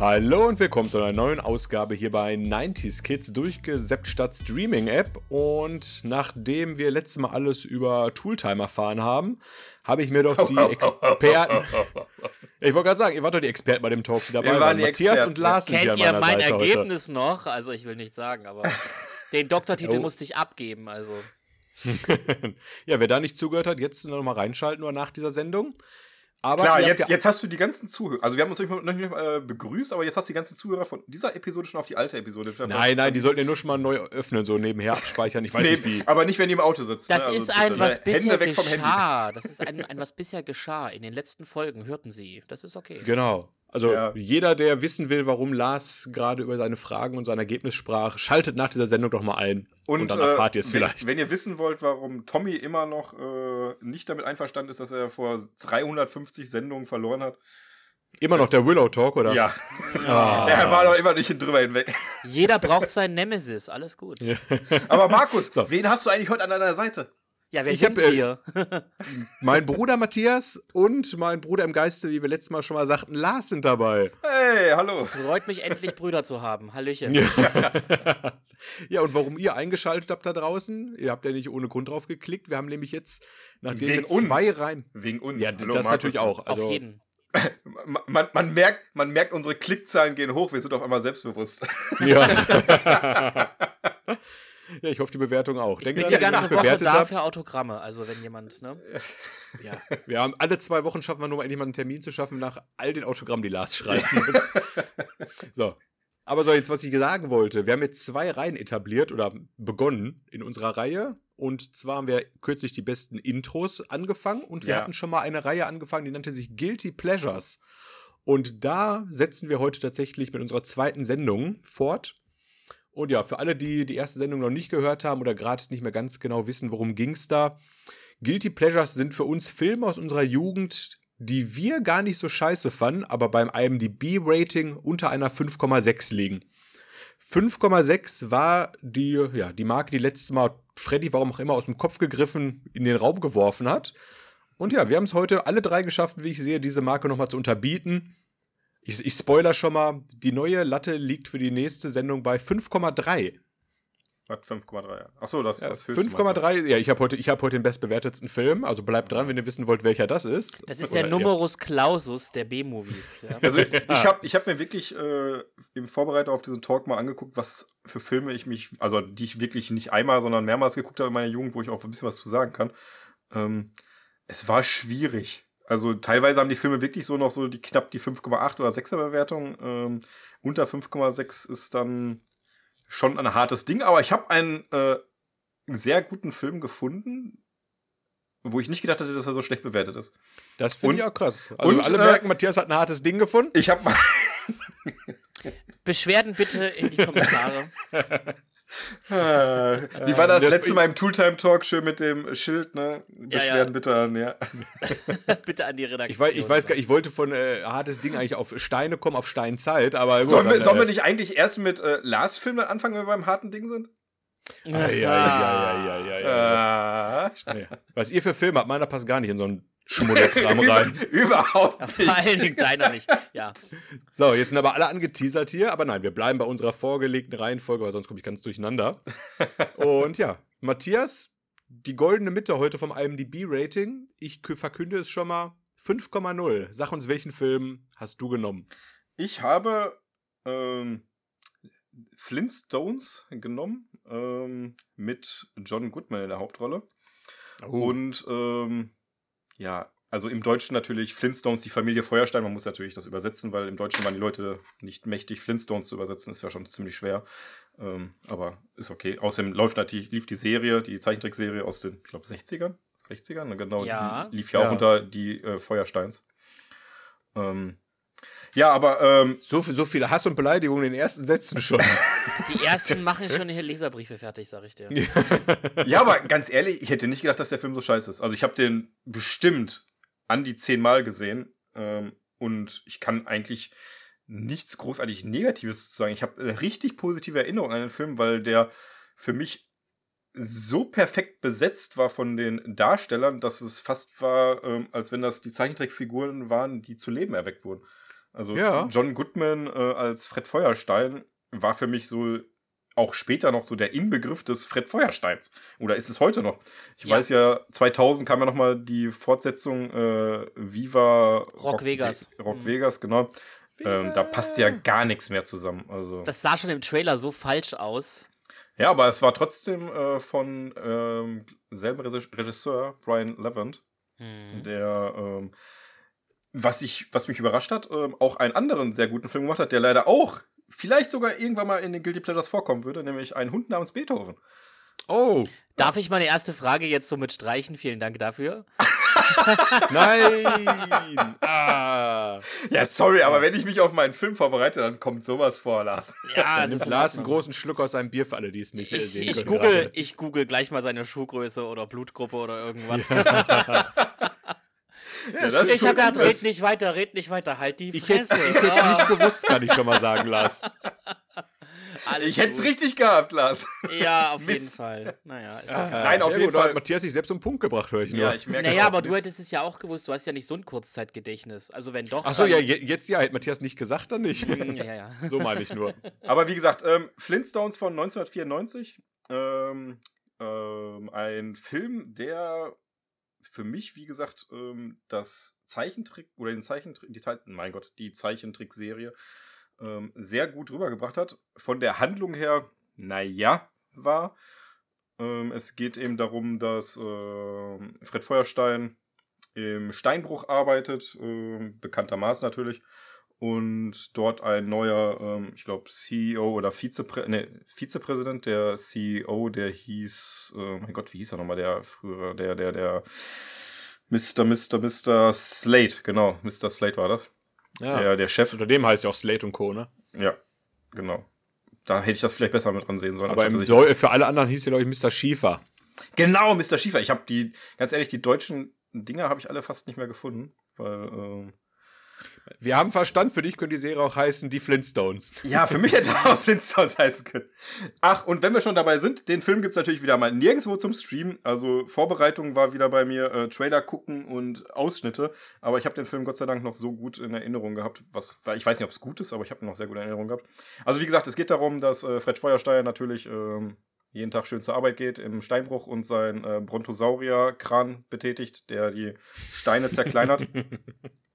Hallo und willkommen zu einer neuen Ausgabe hier bei 90s Kids durchgesäppt statt Streaming App. Und nachdem wir letztes Mal alles über Tooltime erfahren haben, habe ich mir doch die Experten. ich wollte gerade sagen, ihr wart doch die Experten bei dem Talk, die dabei Wir waren. waren die Matthias Experten. und Lars sind hier Kennt an ihr meiner mein Seite Ergebnis noch? Also ich will nicht sagen, aber den Doktortitel Oh. musste ich abgeben. Also heute. ja, wer da nicht zugehört hat, jetzt noch mal reinschalten oder nach dieser Sendung. Aber Klar, jetzt, jetzt hast du die ganzen Zuhörer. Also wir haben uns noch nicht mal- äh, begrüßt, aber jetzt hast du die ganzen Zuhörer von dieser Episode schon auf die alte Episode. Nein, nein, die sollten ja nur schon mal neu öffnen, so nebenher abspeichern. Ich weiß Nee, nicht wie. aber nicht, wenn die im Auto sitzt. das ne? Also ist ein, was bisher geschah. Das ist ein, ein, was bisher geschah. In den letzten Folgen hörten sie. Das ist okay. Genau. Also Ja. jeder, der wissen will, warum Lars gerade über seine Fragen und sein Ergebnis sprach, schaltet nach dieser Sendung doch mal ein. Und, dann äh, erfahrt ihr es vielleicht. Wenn ihr wissen wollt, warum Tommy immer noch äh, nicht damit einverstanden ist, dass er vor 350 Sendungen verloren hat. Immer noch der Willow Talk, oder? Ja. Ah. er war doch immer nicht drüber hinweg. Jeder braucht seinen Nemesis. Alles gut. Ja, Aber Markus, So. wen hast du eigentlich heute an deiner Seite? Wer Ich sind hab, äh, wir? Mein Bruder Matthias und mein Bruder im Geiste, wie wir letztes Mal schon mal sagten, Lars sind dabei. Hey, hallo. Freut mich endlich, Brüder zu haben. Hallöchen. Ja, und warum ihr eingeschaltet habt da draußen, ihr habt ja nicht ohne Grund drauf geklickt. Wir haben nämlich jetzt, nachdem Wegen wir zwei uns. rein. Wegen uns. Ja, Hallo, das Markus. natürlich auch. Also, Auf jeden. Man, man, man, merkt, man merkt, unsere Klickzahlen gehen hoch. Wir sind auf einmal selbstbewusst. Ja. Ja, ich hoffe, die Bewertung auch. Ich Denkt bin die ganze Woche da habt. für Autogramme. Also wenn jemand, ne? Ja, wir haben alle zwei Wochen schaffen wir nur endlich mal einen Termin zu schaffen nach all den Autogrammen, die Lars schreiben muss. so. Aber so, jetzt, was ich sagen wollte. Wir haben jetzt zwei Reihen etabliert oder begonnen in unserer Reihe. Und zwar haben wir kürzlich die besten Intros angefangen und wir Ja. hatten schon mal eine Reihe angefangen, die nannte sich Guilty Pleasures. Und da setzen wir heute tatsächlich mit unserer zweiten Sendung fort. Und ja, für alle, die die erste Sendung noch nicht gehört haben oder gerade nicht mehr ganz genau wissen, worum ging's da, Guilty Pleasures sind für uns Filme aus unserer Jugend, die wir gar nicht so scheiße fanden, aber beim IMDb-Rating unter einer 5,6 liegen. 5,6 war die, ja, die Marke, die letztes Mal Freddy, warum auch immer, aus dem Kopf gegriffen in den Raum geworfen hat. Und ja, wir haben es heute alle drei geschafft, wie ich sehe, diese Marke nochmal zu unterbieten. Ich, ich spoiler schon mal, die neue Latte liegt für die nächste Sendung bei 5,3. Was, 5,3. ja. Achso, das Ja, ist das höchste. 5,3, ja, ich habe heute, ich hab heute den bestbewertetsten Film, also bleibt dran, wenn ihr wissen wollt, welcher das ist. Das ist der Oder, ja. Numerus Clausus der B-Movies. Ja. Also ich habe ich hab mir wirklich äh, im Vorbereitung auf diesen Talk mal angeguckt, was für Filme ich mich, also die ich wirklich nicht einmal, sondern mehrmals geguckt habe in meiner Jugend, wo ich auch ein bisschen was zu sagen kann. Ähm, es war schwierig. Also teilweise haben die Filme wirklich so noch so die knapp die 5,8 oder 6er Bewertung. Ähm, unter 5,6 ist dann schon ein hartes Ding, aber ich habe einen äh, sehr guten Film gefunden, wo ich nicht gedacht hatte, dass er so schlecht bewertet ist. Das finde ich auch krass. Also und, alle äh, merken, Matthias hat ein hartes Ding gefunden. Ich habe mal Beschwerden bitte in die Kommentare. Wie war das das- letzte Mal im Tooltime-Talk schön mit dem Schild, ne? Ja, Beschwerden ja. bitte an, ja. bitte an die Redaktion. Ich weiß, ich weiß gar ich wollte von äh, hartes Ding eigentlich auf Steine kommen, auf Steinzeit, aber gut, Sollen wir, dann, sollen wir äh, nicht eigentlich erst mit äh, Lars-Filmen anfangen, wenn wir beim harten Ding sind? Nee. Was ihr für Filme habt, meiner passt gar nicht in so einen Schmuddelkram rein. Überhaupt Ja, nicht. vor allen Dingen deiner nicht. Ja. So, jetzt sind aber alle angeteasert hier, aber nein, wir bleiben bei unserer vorgelegten Reihenfolge, weil sonst komme ich ganz durcheinander. Und ja, Matthias, die goldene Mitte heute vom IMDb-Rating. Ich kü- verkünde es schon mal 5,0. Sag uns, welchen Film hast du genommen? Ich habe ähm, Flintstones genommen ähm, mit John Goodman in der Hauptrolle. Oh. Und ähm, ja, also im Deutschen natürlich Flintstones, die Familie Feuerstein. Man muss natürlich das übersetzen, weil im Deutschen waren die Leute nicht mächtig, Flintstones zu übersetzen. Ist ja schon ziemlich schwer. Ähm, aber ist okay. Außerdem läuft natürlich, lief die Serie, die Zeichentrickserie aus den, ich glaube, 60ern. 60ern, ne, genau. Ja. Die lief ja, Ja. auch unter die äh, Feuersteins. Ähm, ja, aber ähm, So, viel, so viele Hass und Beleidigungen in den ersten Sätzen schon. Die ersten machen schon hier Leserbriefe fertig, sag ich dir. Ja, aber ganz ehrlich, ich hätte nicht gedacht, dass der Film so scheiße ist. Also ich habe den bestimmt an die zehnmal gesehen ähm, und ich kann eigentlich nichts großartig Negatives zu sagen. Ich habe eine richtig positive Erinnerung an den Film, weil der für mich so perfekt besetzt war von den Darstellern, dass es fast war, ähm, als wenn das die Zeichentrickfiguren waren, die zu Leben erweckt wurden. Also Ja. John Goodman äh, als Fred Feuerstein war für mich so auch später noch so der Inbegriff des Fred Feuersteins. Oder ist es heute noch? Ich Ja. weiß ja, 2000 kam ja noch mal die Fortsetzung äh, Viva Rock Vegas. Ve- Rock Vegas, genau. Ähm, da passt ja gar nichts mehr zusammen. Also. Das sah schon im Trailer so falsch aus. Ja, aber es war trotzdem äh, von ähm, selben Regis- Regisseur, Brian Levant, Hm. der, ähm, was, ich, was mich überrascht hat, ähm, auch einen anderen sehr guten Film gemacht hat, der leider auch vielleicht sogar irgendwann mal in den Guilty Pleasures vorkommen würde, nämlich ein Hund namens Beethoven. Oh, Darf ich meine erste Frage jetzt so mit streichen? Vielen Dank dafür. nein! ah. Ja, sorry, aber wenn ich mich auf meinen Film vorbereite, dann kommt sowas vor, Lars. Ja, Dann nimmt Lars einen großen Schluck aus seinem Bier für alle, die es nicht äh, Ich, sehen ich, können. google, gerade. ich google gleich mal seine Schuhgröße oder Blutgruppe oder irgendwas. Ja, das ich tut hab gedacht, red nicht weiter, red nicht weiter, halt die Ich hätte Fresse. ich hätt's nicht gewusst, kann ich schon mal sagen, Lars. Alles Ich hätte es richtig gehabt, Lars. Ja, auf Mist. jeden Fall. Naja, ist Nein, auf Sehr jeden gut, Fall. Matthias sich selbst um den Punkt gebracht, höre ich nur. Ja, ich merke Naja, aber du Mist. hättest es ja auch gewusst, du hast ja nicht so ein Kurzzeitgedächtnis. Also wenn doch. Achso, ja, je- jetzt ja, hätte Matthias nicht gesagt, dann nicht. Hm, ja, ja, ja. So meine ich nur. Aber wie gesagt, ähm, Flintstones von 1994. Ähm, ähm, ein Film, der für mich, wie gesagt, ähm, das Zeichentrick oder den Zeichentrick, die, mein Gott, die Zeichentrickserie ähm, sehr gut rübergebracht hat. Von der Handlung her, naja, war. Ähm, es geht eben darum, dass ähm, Fred Feuerstein im Steinbruch arbeitet, ähm, bekanntermaßen natürlich, und dort ein neuer, ähm, ich glaube, CEO oder Vizeprä nee, Vizepräsident, der CEO, der hieß, äh, mein Gott, wie hieß er nochmal, der frühere, der, der, der Mr. Mr. Mr. Slate, genau, Mr. Slate war das. Ja. Der, der Chef, Unter dem heißt ja auch Slate und Co., ne? ja, genau. Da hätte ich das vielleicht besser mit ansehen sollen. Aber im für alle anderen hieß ja, glaube ich, Mr. Schiefer. Genau, Mr. Schiefer. Ich habe die, ganz ehrlich, die deutschen Dinger habe ich alle fast nicht mehr gefunden, weil, ähm, Wir haben Verstand, für dich könnte die Serie auch heißen Die Flintstones. Ja, für mich hätte auch Flintstones heißen können. Ach, und wenn wir schon dabei sind, den Film gibt's natürlich wieder mal nirgendwo zum Streamen. Also Vorbereitung war wieder bei mir äh, Trailer gucken und Ausschnitte. Aber ich habe den Film Gott sei Dank noch so gut in Erinnerung gehabt. Was, ich weiß nicht, ob es gut ist, aber ich habe ihn noch sehr gut in Erinnerung gehabt. Also wie gesagt, es geht darum, dass äh, Fred Feuerstein natürlich ähm, jeden Tag schön zur Arbeit geht im Steinbruch und sein äh, Brontosaurier-Kran betätigt, der die Steine zerkleinert.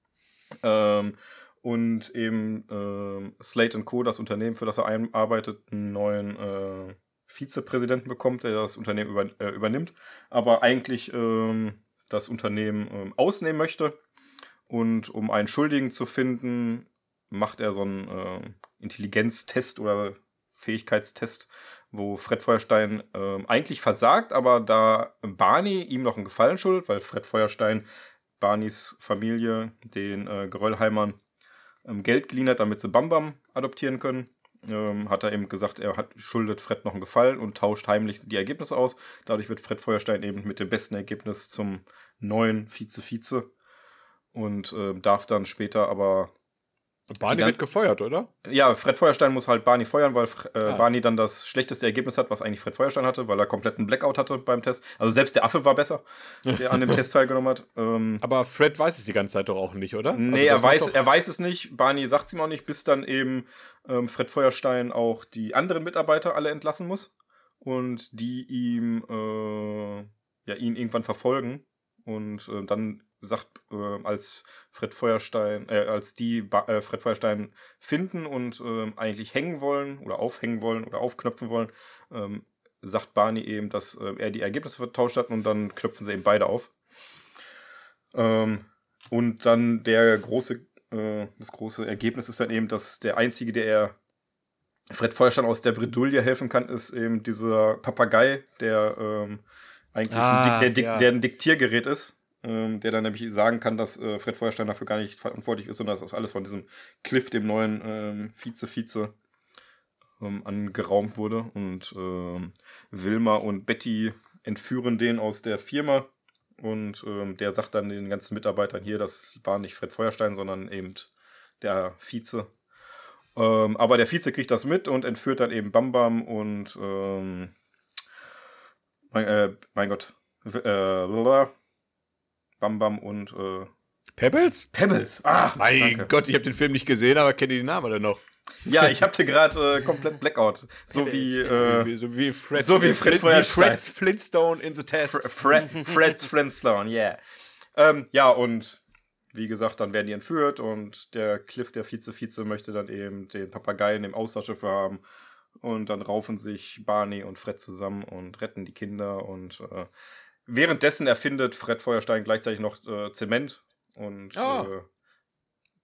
Ähm, und eben ähm, Slate Co., das Unternehmen, für das er arbeitet, einen neuen äh, Vizepräsidenten bekommt, der das Unternehmen über, äh, übernimmt, aber eigentlich ähm, das Unternehmen ähm, ausnehmen möchte. Und um einen Schuldigen zu finden, macht er so einen äh, Intelligenztest oder Fähigkeitstest, wo Fred Feuerstein ähm, eigentlich versagt, aber da Barney ihm noch einen Gefallen schuldet, weil Fred Feuerstein Barneys Familie, den äh, Geröllheimern, ähm, Geld geliehen hat, damit sie Bam Bam adoptieren können. Ähm, hat er eben gesagt, er hat, schuldet Fred noch einen Gefallen und tauscht heimlich die Ergebnisse aus. Dadurch wird Fred Feuerstein eben mit dem besten Ergebnis zum neuen Vize-Vize und äh, darf dann später aber Barney wird gefeuert, oder? ja, Fred Feuerstein muss halt Barney feuern, weil äh, Ah. Barney dann das schlechteste Ergebnis hat, was eigentlich Fred Feuerstein hatte, weil er kompletten Blackout hatte beim Test. Also selbst der Affe war besser, der an dem Test teilgenommen hat. Ähm, Aber Fred weiß es die ganze Zeit doch auch nicht, oder? nee, Also er weiß, er weiß es nicht. Barney sagt es ihm auch nicht, bis dann eben ähm, Fred Feuerstein auch die anderen Mitarbeiter alle entlassen muss und die ihm äh, ja ihn irgendwann verfolgen und äh, dann sagt, äh, als Fred Feuerstein, äh, als die ba äh, Fred Feuerstein finden und ähm, eigentlich hängen wollen oder aufhängen wollen oder aufknöpfen wollen, ähm, sagt Barney eben, dass äh, er die Ergebnisse vertauscht hat und dann knöpfen sie eben beide auf. Ähm, und dann der große, äh, das große Ergebnis ist dann eben, dass der einzige, der er Fred Feuerstein aus der Bredouille helfen kann, ist eben dieser Papagei, der ähm, eigentlich Ah, ein, Dik der, Dik ja. der ein Diktiergerät ist, ähm, der dann nämlich sagen kann, dass äh, Fred Feuerstein dafür gar nicht verantwortlich ist, sondern dass das alles von diesem Cliff, dem neuen ähm, Vize-Vize, ähm, angeraumt wurde. Und ähm, Wilma und Betty entführen den aus der Firma. Und ähm, der sagt dann den ganzen Mitarbeitern hier, das war nicht Fred Feuerstein, sondern eben der Vize. Aber der Vize kriegt das mit und entführt dann eben Bam Bam und mein, äh, mein Gott, äh. Bam Bam und äh, Pebbles? Pebbles. Ah, Mein danke. Gott, ich habe den Film nicht gesehen, aber kenne die Namen alle noch. Ja, ich hatte gerade äh, komplett Blackout. So wie äh, so wie Fred, so wie Fred wie Feuerstein. Fred's Flintstone in the Test. Fre Fred, Fred's Flintstone, yeah. Ähm, ja, und wie gesagt, dann werden die entführt und der Cliff, der Vize-Vize, möchte dann eben den Papageien im Austausch haben. Und dann raufen sich Barney und Fred zusammen und retten die Kinder. Und äh, währenddessen erfindet Fred Feuerstein gleichzeitig noch äh, Zement. Und Ah. äh,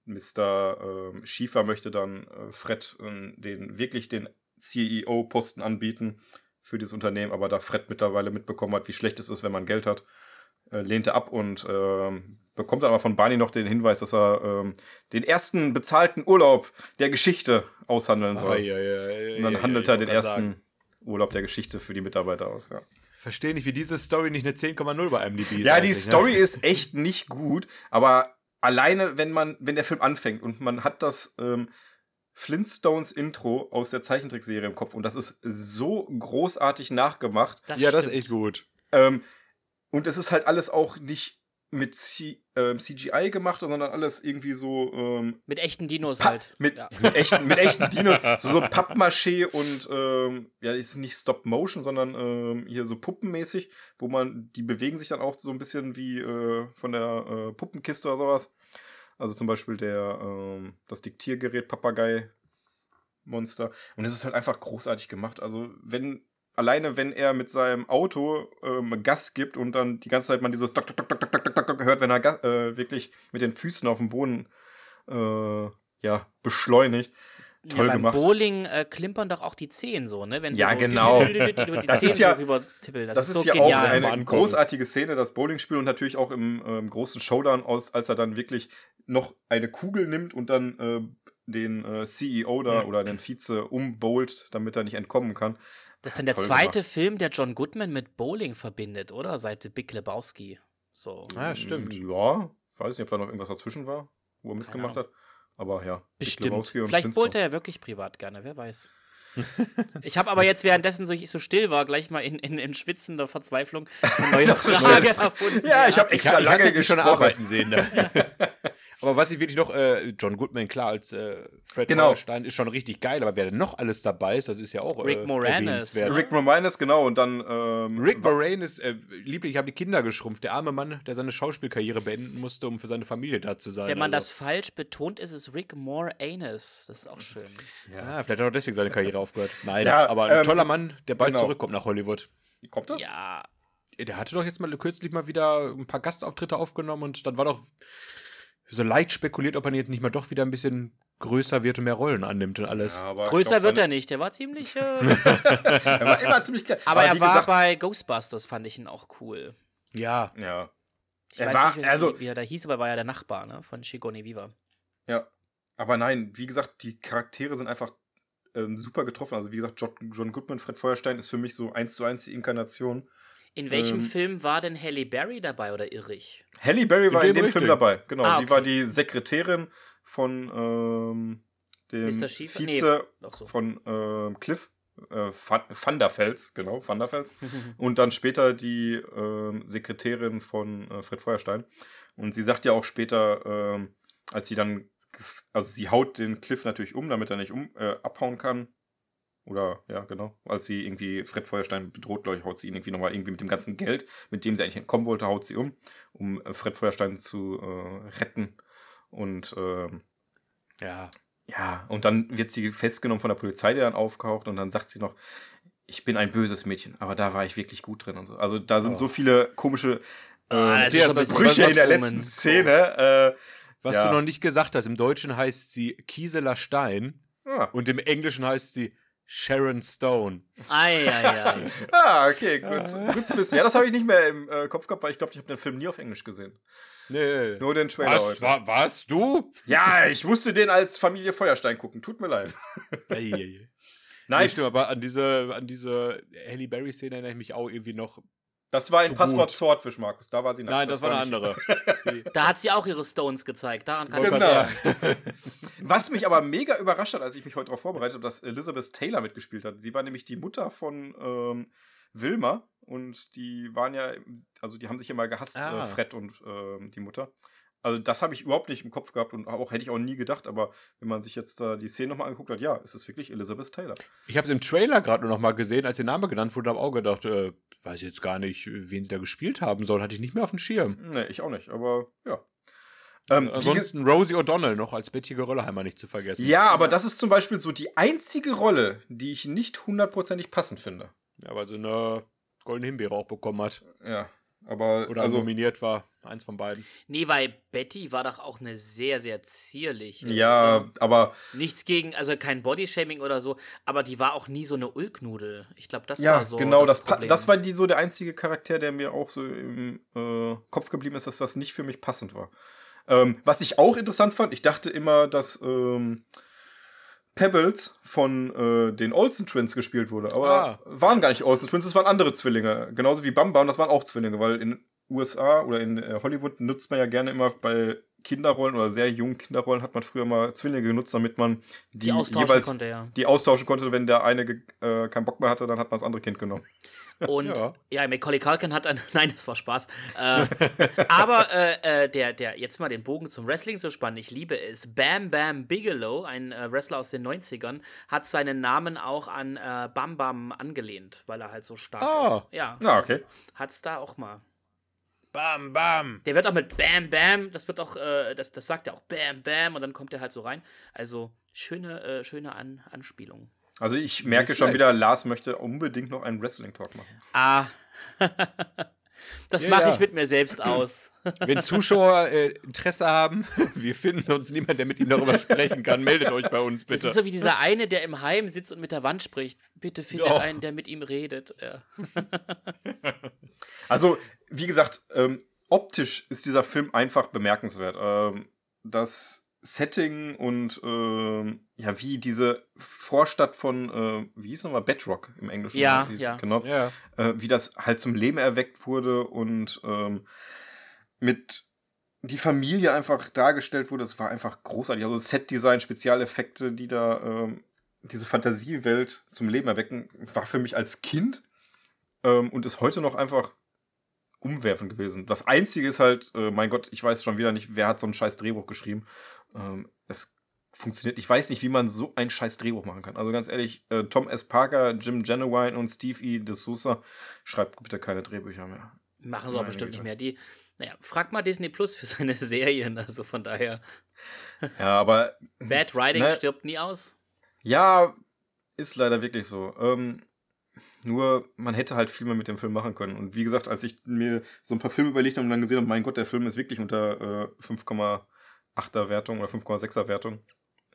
Mr. ähm, Schiefer möchte dann äh, Fred äh, den wirklich den CEO-Posten anbieten für dieses Unternehmen, aber da Fred mittlerweile mitbekommen hat, wie schlecht es ist, wenn man Geld hat, äh, lehnt er ab und ähm, bekommt dann aber von Barney noch den Hinweis, dass er ähm, den ersten bezahlten Urlaub der Geschichte aushandeln soll. Ai, ai, ai, und dann handelt er den ersten sagen. Urlaub der Geschichte für die Mitarbeiter aus. Ja, Verstehe nicht, wie diese Story nicht eine 10,0 bei IMDb ist. ja die ne? Story ist echt nicht gut, aber alleine, wenn man, wenn der Film anfängt und man hat das ähm, Flintstones Intro aus der Zeichentrickserie im Kopf und das ist so großartig nachgemacht. Das Ja, das ist stimmt. echt gut. Ähm, und es ist halt alles auch nicht mit C ähm, CGI gemacht, sondern alles irgendwie so ähm, Mit echten Dinos Pa- halt. mit, ja. mit, echten, mit echten Dinos, so, so Pappmaché und ähm, ja, ist nicht Stop Motion, sondern ähm, hier so puppenmäßig, wo man, die bewegen sich dann auch so ein bisschen wie äh, von der äh, Puppenkiste oder sowas. Also zum Beispiel der, ähm, das Diktiergerät Papagei Monster. Und es ist halt einfach großartig gemacht. Also wenn, alleine wenn er mit seinem Auto ähm, Gas gibt und dann die ganze Zeit man dieses Tok, Tok, Tok, Tok, Tok, Tok, Tok hört, wenn er Gas, äh, wirklich mit den Füßen auf dem Boden äh, ja, beschleunigt. Toll ja, beim gemacht. Bowling äh, klimpern doch auch die Zehen so, ne? Wenn sie Ja, so genau. über die Das Zehen ist ja-. Das, Das, ist so ja genial. auch eine angucken. großartige Szene, das Bowlingspiel und natürlich auch im ähm, großen Showdown, aus, als er dann wirklich noch eine Kugel nimmt und dann äh, den äh, CEO da oder den Vize umbowlt, damit er nicht entkommen kann. Das ist dann der Toll zweite gemacht. Film, der John Goodman mit Bowling verbindet, oder? Seit Big Lebowski. So. Ah, stimmt. Ja, weiß nicht, ob da noch irgendwas dazwischen war, wo er mitgemacht hat. Aber ja, Big Bestimmt. Vielleicht Flintstone. bowlt er ja wirklich privat gerne, wer weiß. ich habe aber jetzt währenddessen, so ich so still war, gleich mal in, in, in schwitzender Verzweiflung eine neue Frage erfunden. Ja, ich habe Ich, extra ich lange die schon arbeiten sehen. Ne? aber was ich wirklich noch, äh, John Goodman, klar, als äh, Fred Genau. Feuerstein ist schon richtig geil, aber wer denn noch alles dabei ist, das ist ja auch äh, Rick Moranis? Rick Moranis, genau, und dann ähm, Rick Moranis, äh, Liebling, ich habe die Kinder geschrumpft. Der arme Mann, der seine Schauspielkarriere beenden musste, um für seine Familie da zu sein. Wenn man also. das falsch betont, ist es Rick Moranis. Das ist auch schön. Ja, vielleicht hat er deswegen seine Karriere aufgehört. Nein, Ja, aber ein ähm, toller Mann, der bald genau. zurückkommt nach Hollywood. kommt er? Ja, Der hatte doch jetzt mal kürzlich mal wieder ein paar Gastauftritte aufgenommen und dann war doch so leicht spekuliert, ob er jetzt nicht mal doch wieder ein bisschen größer wird und mehr Rollen annimmt und alles. Ja, aber größer glaub, wird er nicht. Der war ziemlich. Äh, Er war immer ziemlich klein. aber er wie war gesagt, bei Ghostbusters, fand ich ihn auch cool. Ja, ja. Ich Er weiß war- nicht, wie, also- wie er da hieß, aber war ja der Nachbar ne, von Shigoni Viva. Ja, aber nein, wie gesagt, die Charaktere sind einfach ähm, super getroffen. Also wie gesagt, John, John Goodman, Fred Feuerstein ist für mich so eins zu eins die Inkarnation. In welchem Ähm, Film war denn Halle Berry dabei oder irre ich? Halle Berry war in dem dem. Film dabei. Genau, Ah, sie okay. war die Sekretärin von ähm, dem Mr. Vize Nee, so. von ähm, Cliff. Äh, Van der Fels, genau, Van der Fels. und dann später die ähm, Sekretärin von äh, Fred Feuerstein. Und sie sagt ja auch später, ähm, als sie dann, also sie haut den Cliff natürlich um, damit er nicht um, äh, abhauen kann. Oder, ja, genau. Als sie irgendwie Fred Feuerstein bedroht, glaube ich, haut sie ihn irgendwie nochmal irgendwie mit dem ganzen Geld, mit dem sie eigentlich entkommen wollte, haut sie um, um äh, Fred Feuerstein zu äh, retten. Und ähm, ja. ja, und dann wird sie festgenommen von der Polizei, die dann aufkaucht und dann sagt sie noch, ich bin ein böses Mädchen, aber da war ich wirklich gut drin und so. Also da sind so viele komische äh, Ah, bisschen Brüche in der letzten Szene. Äh, Was Ja. du noch nicht gesagt hast, im Deutschen heißt sie Kieseler Stein ah, und im Englischen heißt sie Sharon Stone. Eieiei. ah, okay, gut, gut zu wissen. Ja, das habe ich nicht mehr im äh, Kopf gehabt, weil ich glaube, ich habe den Film nie auf Englisch gesehen. Nee. Nur den Trailer Was, heute. wa, was, du? Ja, ich musste den als Familie Feuerstein gucken. Tut mir leid. Eieiei. Nee, Nein, stimmt, aber an diese, an diese Halle Berry-Szene erinnere ich mich auch irgendwie noch. Das war ein Passwort gut. Swordfish, Markus. Da war sie nackt. Nein, das, war eine nicht- andere. Da hat sie auch ihre Stones gezeigt. Daran kann ich Genau. sagen. Was mich aber mega überrascht hat, als ich mich heute darauf vorbereitet habe, dass Elizabeth Taylor mitgespielt hat. Sie war nämlich die Mutter von ähm, Wilma und die waren ja, also die haben sich immer gehasst, Ah. äh, Fred und ähm, die Mutter. Also das habe ich überhaupt nicht im Kopf gehabt und auch hätte ich auch nie gedacht, aber wenn man sich jetzt da die Szene nochmal angeguckt hat, ja, es ist wirklich Elizabeth Taylor. Ich habe es im Trailer gerade nur noch mal gesehen, als der Name genannt wurde, habe auch gedacht, äh, weiß jetzt gar nicht, wen sie da gespielt haben soll, hatte ich nicht mehr auf dem Schirm. Nee, ich auch nicht, aber ja. Ähm, wie ge- Ansonsten Rosie O'Donnell noch als Betty Geröllheimer nicht zu vergessen. ja, aber das ist zum Beispiel so die einzige Rolle, die ich nicht hundertprozentig passend finde. Ja, weil sie eine goldene Himbeere auch bekommen hat. Ja, aber Oder also, nominiert war. Eins von beiden. Nee, weil Betty war doch auch eine sehr, sehr zierliche. ja, aber Nichts gegen, also kein Bodyshaming oder so, aber die war auch nie so eine Ulknudel. Ich glaube, das ja, war so. genau, das, Problem. das war die, so der einzige Charakter, der mir auch so im äh, Kopf geblieben ist, dass das nicht für mich passend war. Ähm, was ich auch interessant fand, ich dachte immer, dass ähm, Pebbles von äh, den Olsen Twins gespielt wurde, aber Ah. waren gar nicht Olsen Twins, es waren andere Zwillinge. Genauso wie Bam Bam, das waren auch Zwillinge, weil in USA oder in äh, Hollywood nutzt man ja gerne immer bei Kinderrollen oder sehr jungen Kinderrollen hat man früher mal Zwillinge genutzt, damit man die, Die austauschen jeweils konnte, ja. die austauschen konnte. Wenn der eine äh, keinen Bock mehr hatte, dann hat man das andere Kind genommen. Und Ja. ja, Macaulay Culkin hat ein. Nein, das war Spaß. Äh, aber äh, äh, der, der, jetzt mal den Bogen zum Wrestling zu spannen, ich liebe es. Bam Bam Bigelow, ein äh, Wrestler aus den 90ern, hat seinen Namen auch an äh, Bam Bam angelehnt, weil er halt so stark Ah. ist. Ja. Ja, okay. Hat's da auch mal. Bam, bam. Der wird auch mit Bam Bam, das wird auch, äh, das, das sagt er auch Bam Bam und dann kommt er halt so rein. Also schöne, äh, schöne An Anspielung. Also ich merke schon wieder, Lars möchte unbedingt noch einen Wrestling-Talk machen. Ah. das Ja, mache ja. ich mit mir selbst aus. Wenn Zuschauer äh, Interesse haben, wir finden sonst niemanden, der mit ihnen darüber sprechen kann, meldet euch bei uns Das bitte. ist so wie dieser eine, der im Heim sitzt und mit der Wand spricht. Bitte finde Doch. einen, der mit ihm redet. Ja. Also, wie gesagt, ähm, optisch ist dieser Film einfach bemerkenswert. Ähm, das Setting und ähm, ja, wie diese Vorstadt von, äh, wie hieß nochmal, Bedrock im Englischen. Ja, hieß- ja. Genau. Ja. Äh, wie das halt zum Leben erweckt wurde und ähm, mit die Familie einfach dargestellt wurde, es war einfach großartig. Also Setdesign, Spezialeffekte, die da ähm, diese Fantasiewelt zum Leben erwecken, war für mich als Kind ähm, und ist heute noch einfach umwerfend gewesen. Das Einzige ist halt, äh, mein Gott, ich weiß schon wieder nicht, wer hat so ein scheiß Drehbuch geschrieben. Ähm, es funktioniert. Ich weiß nicht, wie man so ein scheiß Drehbuch machen kann. Also ganz ehrlich, äh, Tom S. Parker, Jim Genuine und Steve E. De Sousa, schreibt bitte keine Drehbücher mehr. Machen sie auch bestimmt Güte. nicht mehr. Die, naja, frag mal Disney Plus für seine Serien. Also von daher. Ja, aber Bad Writing Ne. stirbt nie aus. ja, ist leider wirklich so. Ähm, nur, man hätte halt viel mehr mit dem Film machen können. Und wie gesagt, als ich mir so ein paar Filme überlegt habe und dann gesehen habe, mein Gott, der Film ist wirklich unter äh, 5,8er Wertung oder 5,6er Wertung.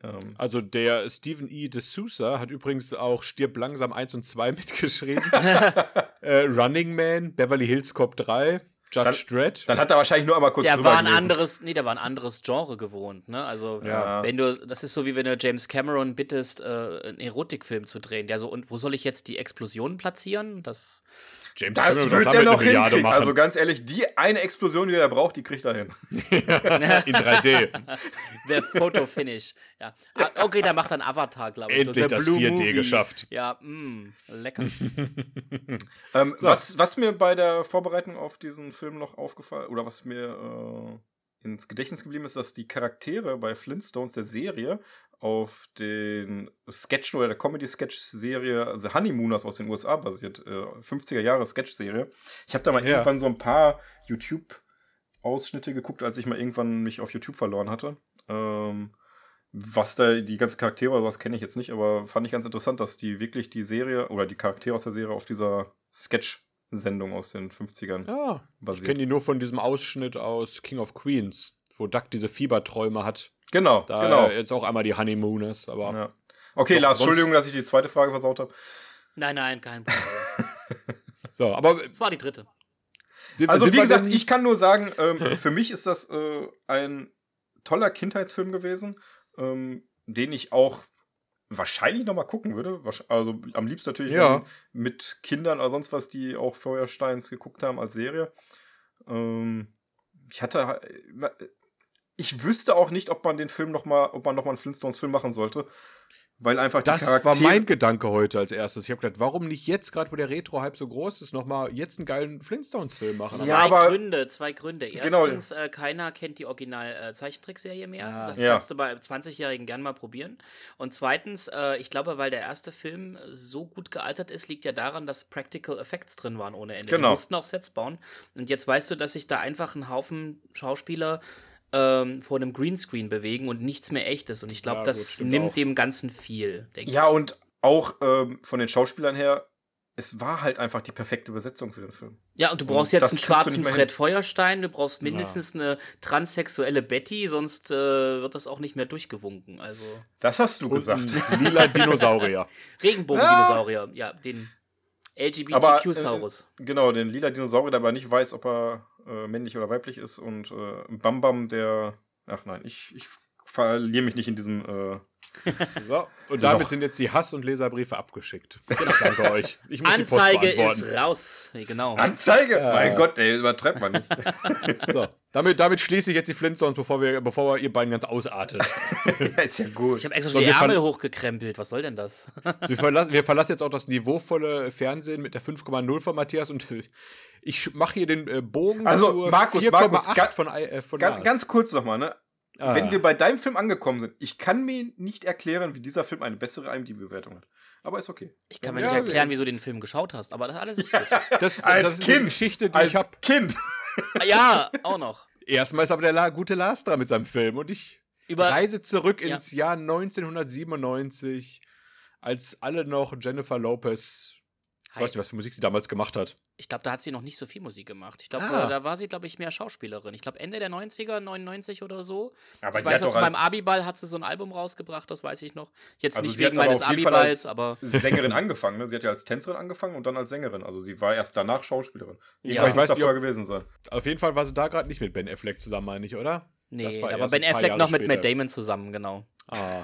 Ähm, Also der Stephen E. de Sousa hat übrigens auch Stirb langsam 1 und 2 mitgeschrieben. äh, Running Man, Beverly Hills Cop 3, Judge Dredd. dann hat er wahrscheinlich nur einmal kurz Der drüber war ein gelesen. anderes, nee, der war ein anderes Genre gewohnt, ne? Also, Ja. wenn du, das ist so wie wenn du James Cameron bittest, äh, einen Erotikfilm zu drehen. Der so, und wo soll ich jetzt die Explosionen platzieren? Das, James Das Cameron wird er noch eine Milliarde hinkriegen. machen. Also ganz ehrlich, die eine Explosion, die er braucht, die kriegt er hin. in 3D. der Photo Finish. Ja. Ah, Okay, da macht dann Avatar, glaube ich. Endlich The das Blue 4D Movie. geschafft. Ja, mh, lecker. Ähm, was, was mir bei der Vorbereitung auf diesen Film noch aufgefallen, oder was mir äh, ins Gedächtnis geblieben ist, dass die Charaktere bei Flintstones der Serie auf den Sketchen oder der Comedy-Sketch-Serie The Honeymooners aus den USA basiert. Äh, 50er Jahre Sketch-Serie. Ich habe da mal Ja. irgendwann so ein paar YouTube-Ausschnitte geguckt, als ich mal irgendwann mich auf YouTube verloren hatte. Ähm, was da die ganzen Charaktere oder was kenne ich jetzt nicht, aber fand ich ganz interessant, dass die wirklich die Serie oder die Charaktere aus der Serie auf dieser Sketch-Sendung aus den 50ern Ja, ich basiert. kenne die nur von diesem Ausschnitt aus King of Queens, wo Duck diese Fieberträume hat. Genau, Da genau. jetzt auch einmal die Honeymooners, aber Ja. Okay, Doch, Lars, Entschuldigung, dass ich die zweite Frage versaut habe. Nein, nein, kein Problem. so, aber Das war die dritte. sind, Also, sind wie gesagt, ich kann nur sagen, ähm, für mich ist das äh, ein toller Kindheitsfilm gewesen, ähm, den ich auch wahrscheinlich noch mal gucken würde. Also am liebsten natürlich Ja. mit Kindern oder sonst was, die auch Feuersteins geguckt haben als Serie. Ähm, ich hatte, ich wüsste auch nicht, ob man den Film noch mal, ob man noch mal einen Flintstones-Film machen sollte. Weil einfach die Das Charaktere. war mein Gedanke heute als erstes. Ich habe gedacht, warum nicht jetzt, gerade wo der Retro-Hype so groß ist, nochmal jetzt einen geilen Flintstones-Film machen? Zwei Ja, aber- Gründe, zwei Gründe. Genau. Erstens, äh, keiner kennt die Original-Zeichentrickserie mehr. Das Ja. kannst du bei 20-Jährigen gern mal probieren. Und zweitens, äh, ich glaube, weil der erste Film so gut gealtert ist, liegt ja daran, dass Practical Effects drin waren ohne Ende. Genau. Die mussten auch Sets bauen. Und jetzt weißt du, dass sich da einfach ein Haufen Schauspieler ähm, vor einem Greenscreen bewegen und nichts mehr echt ist. Und ich glaube, Ja, das nimmt auch. dem Ganzen viel, denke Ja, und auch ähm, von den Schauspielern her, es war halt einfach die perfekte Besetzung für den Film. Ja, und du brauchst Und jetzt das einen schwarzen Fred Feuerstein, du brauchst mindestens eine transsexuelle Betty, sonst äh, wird das auch nicht mehr durchgewunken. Also Das hast du gesagt. Ein lila Dinosaurier. Regenbogen-Dinosaurier, ja, den LGBTQ-Saurus. äh, genau, den lila Dinosaurier, der aber nicht weiß, ob er äh, männlich oder weiblich ist. Und äh, Bam Bam, der. Ach nein, ich, ich verliere mich nicht in diesem. Äh, So, und damit sind jetzt die Hass- und Leserbriefe abgeschickt. Danke euch. Ich muss Anzeige die Post ist raus. Genau. Anzeige! Mein Gott, ey, übertreibt man nicht. So, damit, damit schließe ich jetzt die Flintstones, bevor wir, bevor ihr beiden ganz ausartet. ist ja gut. Ich habe extra So, schon die Ärmel hochgekrempelt. Was soll denn das? Also wir, verlassen, wir verlassen jetzt auch das niveauvolle Fernsehen mit der 5,0 von Matthias und ich mache hier den äh, Bogen Also, zur Markus, Markus, 4,8 ga- von, äh, von Ganz, Lars. ganz kurz nochmal, ne? Ah. Wenn wir bei deinem Film angekommen sind, ich kann mir nicht erklären, wie dieser Film eine bessere IMDb-Bewertung hat. Aber ist okay. Ich kann mir Ja, nicht erklären, wir- wieso du den Film geschaut hast, aber das alles ist gut. das, Als das ist Kind. eine Geschichte, die Als ich habe. Kind. ja, auch noch. Erstmal ist aber der La gute Lars dran mit seinem Film und ich Über- reise zurück Ja. ins Jahr 1997, als alle noch Jennifer Lopez, ich weiß nicht, was für Musik sie damals gemacht hat. Ich glaube, da hat sie noch nicht so viel Musik gemacht. Ich glaube, Ah. da war sie, glaube ich, mehr Schauspielerin. Ich glaube, Ende der 90er, 99 oder so. Aber ich weiß noch, doch zu meinem als- Abiball hat sie so ein Album rausgebracht, das weiß ich noch. Jetzt Also nicht wegen aber meines Abiballs, als aber Sängerin angefangen, ne? Sie hat ja als Tänzerin angefangen und dann als Sängerin. Also sie war erst danach Schauspielerin. Ja. Ich weiß nicht, davor gewesen sein. Auf jeden Fall war sie da gerade nicht mit Ben Affleck zusammen, meine ich, oder? nee, erst Ben Affleck noch mit. Matt Damon zusammen, genau. Ah,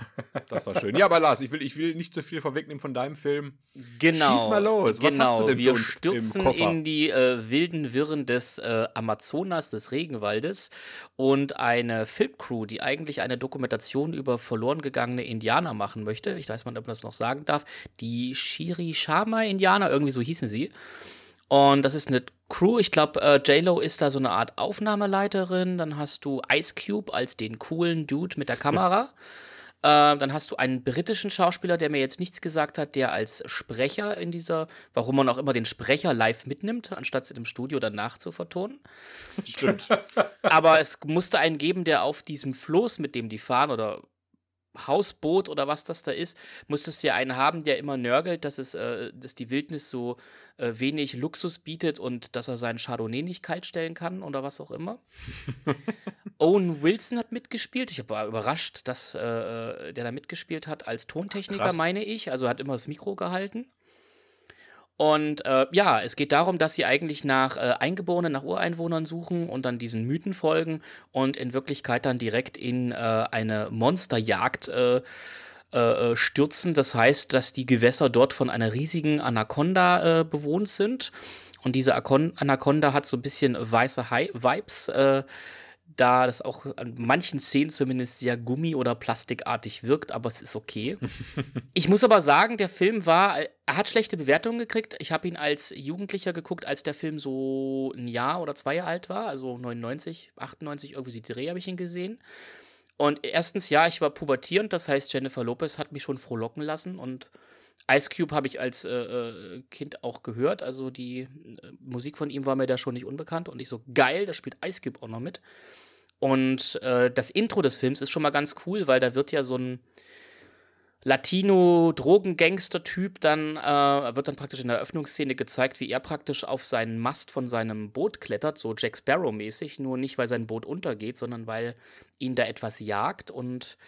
das war schön. Ja, aber Lars, ich will, ich will nicht zu viel vorwegnehmen von deinem Film. Genau. Schieß mal los. Was genau. hast du denn für Wir uns im stürzen Koffer? in die äh, wilden Wirren des äh, Amazonas, des Regenwaldes und eine Filmcrew, die eigentlich eine Dokumentation über verloren gegangene Indianer machen möchte. Ich weiß nicht, ob man das noch sagen darf. Die Shirishama-Indianer, irgendwie so hießen sie. Und das ist eine Crew. Ich glaube, äh, J-Lo ist da so eine Art Aufnahmeleiterin. Dann hast du Ice Cube als den coolen Dude mit der Kamera. Äh, dann hast du einen britischen Schauspieler, der mir jetzt nichts gesagt hat, der als Sprecher in dieser, warum man auch immer den Sprecher live mitnimmt, anstatt es im Studio danach zu vertonen. Stimmt. Aber es musste einen geben, der auf diesem Floß, mit dem die fahren, oder Hausboot oder was das da ist, musstest du ja einen haben, der immer nörgelt, dass es, äh, dass die Wildnis so äh, wenig Luxus bietet und dass er seinen Chardonnay nicht kalt stellen kann oder was auch immer. Owen Wilson hat mitgespielt. Ich war überrascht, dass äh, äh, der da mitgespielt hat als Tontechniker, Krass. meine ich. Also er hat immer das Mikro gehalten. Und äh, ja, es geht darum, dass sie eigentlich nach äh, Eingeborenen, nach Ureinwohnern suchen und dann diesen Mythen folgen und in Wirklichkeit dann direkt in äh, eine Monsterjagd äh, äh, stürzen. Das heißt, dass die Gewässer dort von einer riesigen Anaconda äh, bewohnt sind. Und diese Akon Anaconda hat so ein bisschen weiße Hai Vibes. Da das auch an manchen Szenen zumindest sehr gummi- oder plastikartig wirkt, aber es ist okay. ich muss aber sagen, der Film war, er hat schlechte Bewertungen gekriegt. Ich habe ihn als Jugendlicher geguckt, als der Film so ein Jahr oder zwei Jahre alt war, also 99, 98, irgendwie die Dreh habe ich ihn gesehen. Und erstens, ja, ich war pubertierend, das heißt, Jennifer Lopez hat mich schon frohlocken lassen und Ice Cube habe ich als äh, äh, Kind auch gehört, also die äh, Musik von ihm war mir da schon nicht unbekannt und ich so, geil, da spielt Ice Cube auch noch mit. Und äh, das Intro des Films ist schon mal ganz cool, weil da wird ja so ein Latino-Drogengangster-Typ dann, äh, wird dann praktisch in der Eröffnungsszene gezeigt, wie er praktisch auf seinen Mast von seinem Boot klettert, so Jack Sparrow-mäßig, nur nicht, weil sein Boot untergeht, sondern weil ihn da etwas jagt und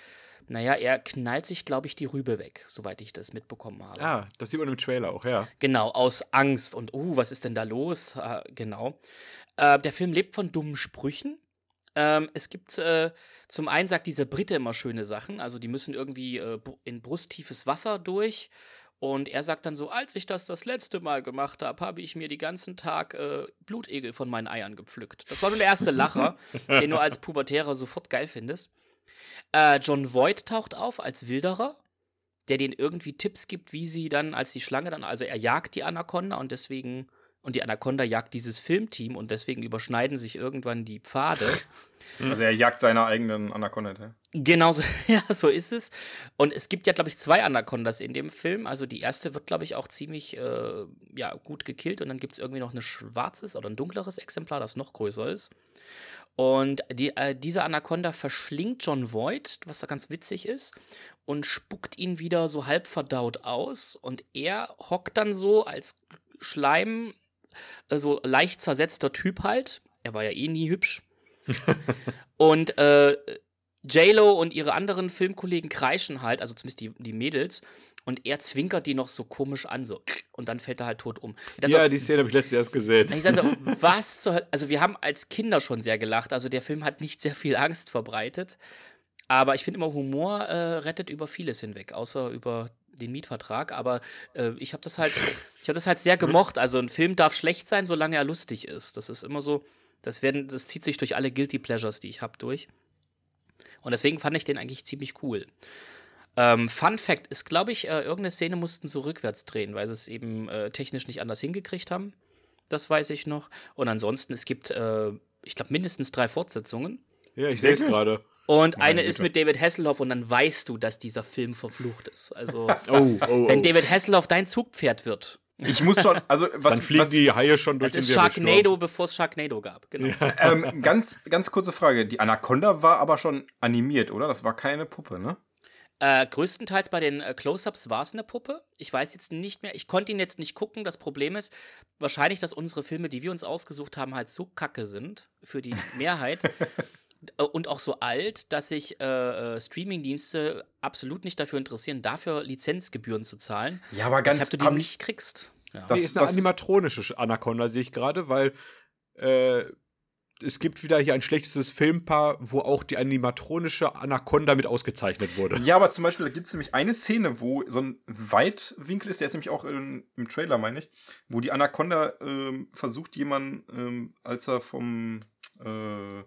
naja, er knallt sich, glaube ich, die Rübe weg, soweit ich das mitbekommen habe. Ah, das sieht man im Trailer auch, ja. Genau, aus Angst und, uh, was ist denn da los? Äh, genau. Äh, der Film lebt von dummen Sprüchen. Ähm, es gibt, äh, zum einen sagt dieser Brite immer schöne Sachen, also die müssen irgendwie äh, in brusttiefes Wasser durch Und er sagt dann so, als ich das das letzte Mal gemacht habe, habe ich mir die ganzen Tag äh, Blutegel von meinen Eiern gepflückt. Das war nur der erste Lacher, den du als Pubertärer sofort geil findest. Äh, John Voight taucht auf als Wilderer, der denen irgendwie Tipps gibt, wie sie dann, als die Schlange dann, also er jagt die Anaconda und deswegen und die Anaconda jagt dieses Filmteam und deswegen überschneiden sich irgendwann die Pfade. Also er jagt seine eigenen Anaconda. Ja? Genau so, ja, so ist es. Und es gibt ja, glaube ich, zwei Anacondas in dem Film. Also die erste wird, glaube ich, auch ziemlich äh, ja, gut gekillt und dann gibt es irgendwie noch ein schwarzes oder ein dunkleres Exemplar, das noch größer ist. Und die, äh, diese Anaconda verschlingt John Voight, was da ganz witzig ist, und spuckt ihn wieder so halb verdaut aus. Und er hockt dann so als Schleim so leicht zersetzter Typ halt. Er war ja eh nie hübsch. und äh, J-Lo und ihre anderen Filmkollegen kreischen halt, also zumindest die, die Mädels, und er zwinkert die noch so komisch an, so. Und dann fällt er halt tot um. Das ja, so, die Szene habe ich letztens erst gesehen. Ich sag so, was zur Also, wir haben als Kinder schon sehr gelacht. Also, der Film hat nicht sehr viel Angst verbreitet. Aber ich finde immer, Humor äh, rettet über vieles hinweg, außer über den Mietvertrag, aber äh, ich habe das halt, ich habe das halt sehr gemocht. Also ein Film darf schlecht sein, solange er lustig ist. Das ist immer so, das werden, das zieht sich durch alle Guilty Pleasures, die ich habe, durch. Und deswegen fand ich den eigentlich ziemlich cool. Ähm, Fun Fact ist, glaube ich, äh, irgendeine Szene mussten sie rückwärts drehen, weil sie es eben äh, technisch nicht anders hingekriegt haben. Das weiß ich noch. Und ansonsten, es gibt, äh, ich glaube, mindestens drei Fortsetzungen. Ja, ich sehe es gerade. Und eine ist mit David Hasselhoff und dann weißt du, dass dieser Film verflucht ist. Also, oh, oh, wenn oh. David Hasselhoff dein Zugpferd wird. Ich muss schon, also was. Dann fliegen was, die Haie schon durch das den ist Sharknado, bevor es Sharknado gab. Genau. Ja. ähm, ganz, ganz kurze Frage. Die Anaconda war aber schon animiert, oder? Das war keine Puppe, ne? Äh, größtenteils bei den äh, Close-Ups war es eine Puppe. Ich weiß jetzt nicht mehr, ich konnte ihn jetzt nicht gucken. Das Problem ist wahrscheinlich, dass unsere Filme, die wir uns ausgesucht haben, halt so kacke sind für die Mehrheit, Äh, und auch so alt, dass sich äh, äh, Streamingdienste absolut nicht dafür interessieren, dafür Lizenzgebühren zu zahlen. Ja, aber ganz weshalb du die nicht kriegst. Ja. Das, nee, ist eine das animatronische Anaconda, sehe ich gerade, weil äh, es gibt wieder hier ein schlechtes Filmpaar, wo auch die animatronische Anaconda mit ausgezeichnet wurde. Ja, aber zum Beispiel, da gibt es nämlich eine Szene, wo so ein Weitwinkel ist, der ist nämlich auch in, im Trailer, meine ich, wo die Anaconda ähm, versucht, jemanden, ähm, als er vom äh,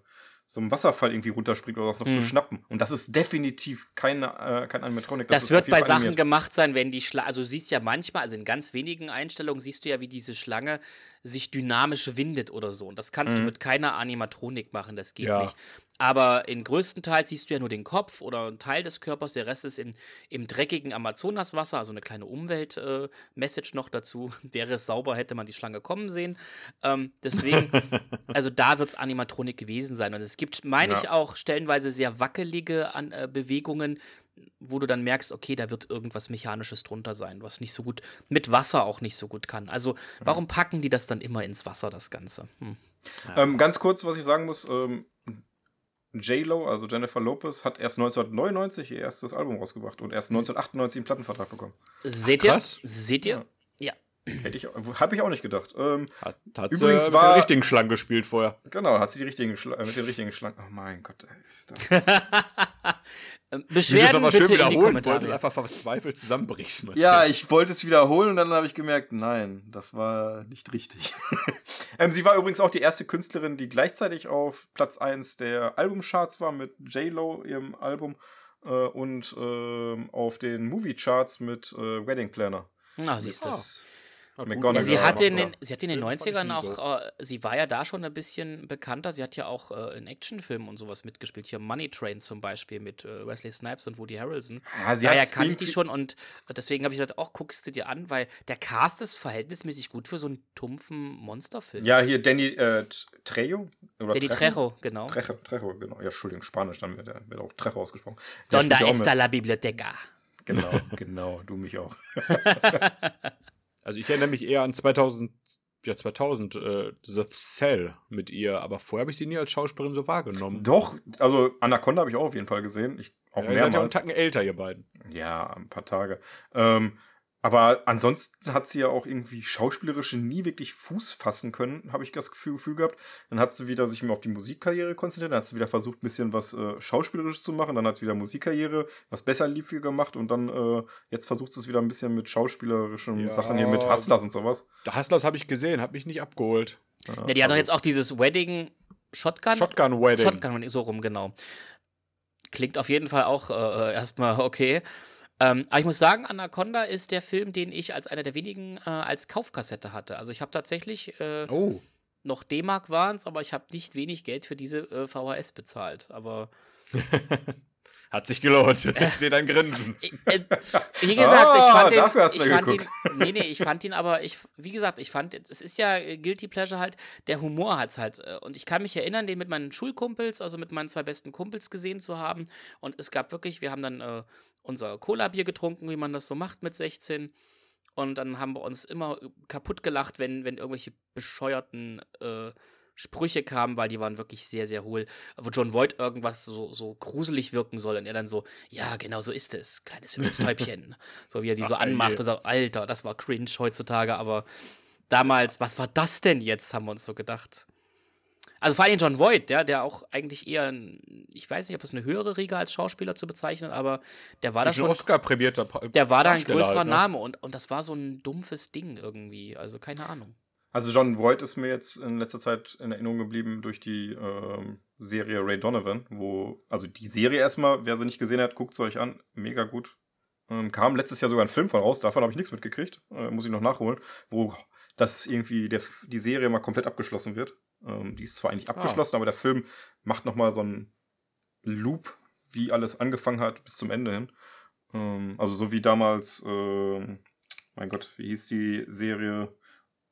so einem Wasserfall irgendwie runterspringt oder was noch mhm. zu schnappen. Und das ist definitiv keine, äh, kein Animatronic. Das, das wird bei Sachen gemacht sein, wenn die Schlange, also du siehst ja manchmal, also in ganz wenigen Einstellungen siehst du ja, wie diese Schlange sich dynamisch windet oder so. Und das kannst mhm. du mit keiner Animatronik machen, das geht ja. nicht. Aber in größten Teil siehst du ja nur den Kopf oder einen Teil des Körpers, der Rest ist im, im dreckigen Amazonaswasser, also eine kleine Umwelt-Message äh, noch dazu. Wäre es sauber, hätte man die Schlange kommen sehen. Ähm, deswegen, also da wird es Animatronik gewesen sein. Und es gibt, meine ja. ich, auch stellenweise sehr wackelige An äh, Bewegungen, wo du dann merkst, okay, da wird irgendwas Mechanisches drunter sein, was nicht so gut, mit Wasser auch nicht so gut kann. Also, warum packen die das dann immer ins Wasser, das Ganze? Hm. Ja. Ähm, ganz kurz, was ich sagen muss, ähm, J-Lo, also Jennifer Lopez, hat erst 1999 ihr erstes Album rausgebracht und erst 1998 einen Plattenvertrag bekommen. Seht ihr? Krass. Seht ihr? Ja. Hätte ich, habe ich auch nicht gedacht. Ähm, hat, hat übrigens sie war, mit den richtigen Schlangen gespielt vorher. Genau, hat sie die richtigen Schla mit den richtigen Schlangen. Oh mein Gott, ey, das. Beschwerden bitte schön wiederholen wollte und einfach verzweifelt zusammenbrichst. Ja, ich wollte es wiederholen und dann habe ich gemerkt, nein, das war nicht richtig. ähm, sie war übrigens auch die erste Künstlerin, die gleichzeitig auf Platz 1 der Albumcharts war mit J-Lo, ihrem Album, äh, und äh, auf den Movie-Charts mit äh, Wedding Planner. Na, siehst du. Ja, sie, hat in den, sie hat in den 90ern auch, so. äh, sie war ja da schon ein bisschen bekannter. Sie hat ja auch äh, in Actionfilmen und sowas mitgespielt. Hier Money Train zum Beispiel mit äh, Wesley Snipes und Woody Harrelson. Ja, sie Daher kannte ich die schon und deswegen habe ich gesagt, auch guckst du dir an, weil der Cast ist verhältnismäßig gut für so einen tumpfen Monsterfilm. Ja, hier Danny äh, Trejo. Oder Danny Trejo, genau. Trejo, Trejo, genau. Ja, Entschuldigung, Spanisch, dann wird, wird auch Trejo ausgesprochen. Donda está la biblioteca. Genau, genau, du mich auch. Also ich erinnere mich eher an 2000, ja 2000, äh, The Cell mit ihr, aber vorher habe ich sie nie als Schauspielerin so wahrgenommen. Doch, also Anaconda habe ich auch auf jeden Fall gesehen. Ich, auch ja, ihr seid ja einen Tacken älter, ihr beiden. Ja, ein paar Tage. Ähm, Aber ansonsten hat sie ja auch irgendwie schauspielerisch nie wirklich Fuß fassen können, habe ich das Gefühl, Gefühl gehabt. Dann hat sie wieder sich mehr auf die Musikkarriere konzentriert, dann hat sie wieder versucht, ein bisschen was äh, schauspielerisches zu machen, dann hat sie wieder Musikkarriere, was besser lief, gemacht und dann äh, jetzt versucht sie es wieder ein bisschen mit schauspielerischen Ja. Sachen hier mit Hustlers und sowas. Hustlers habe ich gesehen, hat mich nicht abgeholt. Ja, die hat doch jetzt auch dieses Wedding Shotgun. Shotgun Wedding. Shotgun so rum, genau. Klingt auf jeden Fall auch äh, erstmal okay. Ähm, aber ich muss sagen, Anaconda ist der Film, den ich als einer der wenigen äh, als Kaufkassette hatte. Also ich habe tatsächlich äh, Oh. noch D-Mark waren es, aber ich habe nicht wenig Geld für diese äh, VHS bezahlt. Aber Hat sich gelohnt. Ich sehe dein Grinsen. Ich, äh, wie gesagt, ich Ah, fand den, dafür hast du ich fand ihn, geguckt. nee, nee, ich fand ihn aber, ich, wie gesagt, ich fand, es ist ja äh, Guilty Pleasure halt, der Humor hat's halt. äh, Und ich kann mich erinnern, den mit meinen Schulkumpels, also mit meinen zwei besten Kumpels gesehen zu haben. Und es gab wirklich, wir haben dann äh, unser Cola-Bier getrunken, wie man das so macht mit 16. Und dann haben wir uns immer kaputt gelacht, wenn, wenn irgendwelche bescheuerten äh, Sprüche kamen, weil die waren wirklich sehr, sehr hohl. Wo John Voight irgendwas so, so gruselig wirken soll und er dann so, ja, genau so ist es, kleines hübsches Täubchen. so wie er die so Ach, anmacht ey. und sagt, Alter, das war cringe heutzutage, aber damals, was war das denn jetzt, haben wir uns so gedacht. Also vor allem John Voight, der, der auch eigentlich eher, ein, ich weiß nicht, ob es eine höhere Riege als Schauspieler zu bezeichnen, aber der war da schon Oscar-prämierter Pa- der war da ein größerer halt, ne? Name und, und das war so ein dumpfes Ding irgendwie. Also keine Ahnung. Also John Voight ist mir jetzt in letzter Zeit in Erinnerung geblieben durch die ähm, Serie Ray Donovan, wo, also die Serie erstmal, wer sie nicht gesehen hat, guckt sie euch an, mega gut. Ähm, kam letztes Jahr sogar ein Film von raus, davon habe ich nichts mitgekriegt, äh, muss ich noch nachholen, wo das irgendwie der, die Serie mal komplett abgeschlossen wird. Ähm, die ist zwar eigentlich abgeschlossen, aber der Film macht noch mal so einen Loop, wie alles angefangen hat bis zum Ende hin. Ähm, also so wie damals, ähm, mein Gott, wie hieß die Serie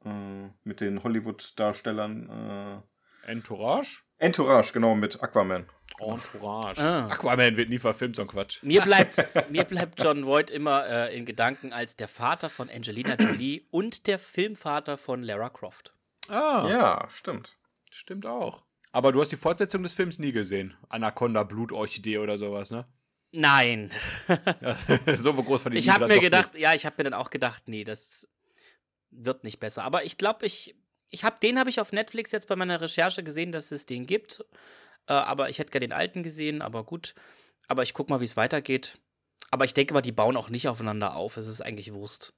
äh, mit den Hollywood-Darstellern? Äh, Entourage? Entourage, genau, mit Aquaman. Entourage. Ah. Aquaman wird nie verfilmt, so ein Quatsch. Mir bleibt, mir bleibt John Voight immer äh, in Gedanken als der Vater von Angelina Jolie und der Filmvater von Lara Croft. Ah, Ja, stimmt. stimmt auch. Aber du hast die Fortsetzung des Films nie gesehen. Anaconda, Blutorchidee oder sowas, ne? Nein. so groß von die Ich habe mir gedacht, ja, ich habe mir dann auch gedacht, nee, das wird nicht besser. Aber ich glaube, ich, ich habe den habe ich auf Netflix jetzt bei meiner Recherche gesehen, dass es den gibt. Äh, aber ich hätte gerne den alten gesehen, aber gut. Aber ich guck mal, wie es weitergeht. Aber ich denke mal, die bauen auch nicht aufeinander auf. Es ist eigentlich Wurst.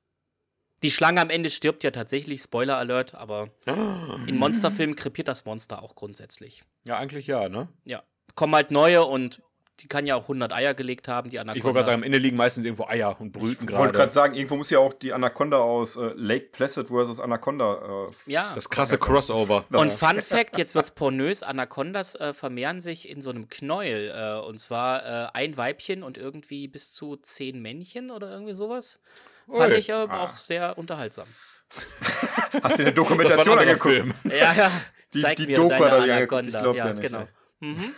Die Schlange am Ende stirbt ja tatsächlich, Spoiler Alert, aber in Monsterfilmen krepiert das Monster auch grundsätzlich. Ja, eigentlich ja, ne? Ja. Kommen halt neue und die kann ja auch 100 Eier gelegt haben, die Anaconda. Ich wollte gerade sagen, am Ende liegen meistens irgendwo Eier und brüten Ich wollte gerade. gerade sagen, irgendwo muss ja auch die Anaconda aus äh, Lake Placid versus Anaconda. Äh, ja. Das krasse Crossover. Und Fun Fact, jetzt wird's pornös, Anacondas äh, vermehren sich in so einem Knäuel. Äh, und zwar äh, ein Weibchen und irgendwie bis zu zehn Männchen oder irgendwie sowas. Fand Ui. ich äh, auch sehr unterhaltsam. hast du eine Dokumentation angeguckt? Film. Ja, ja. Die- Zeig die mir Doku deine sich angeguckt, ich Anaconda. glaub's ja, ja nicht, genau.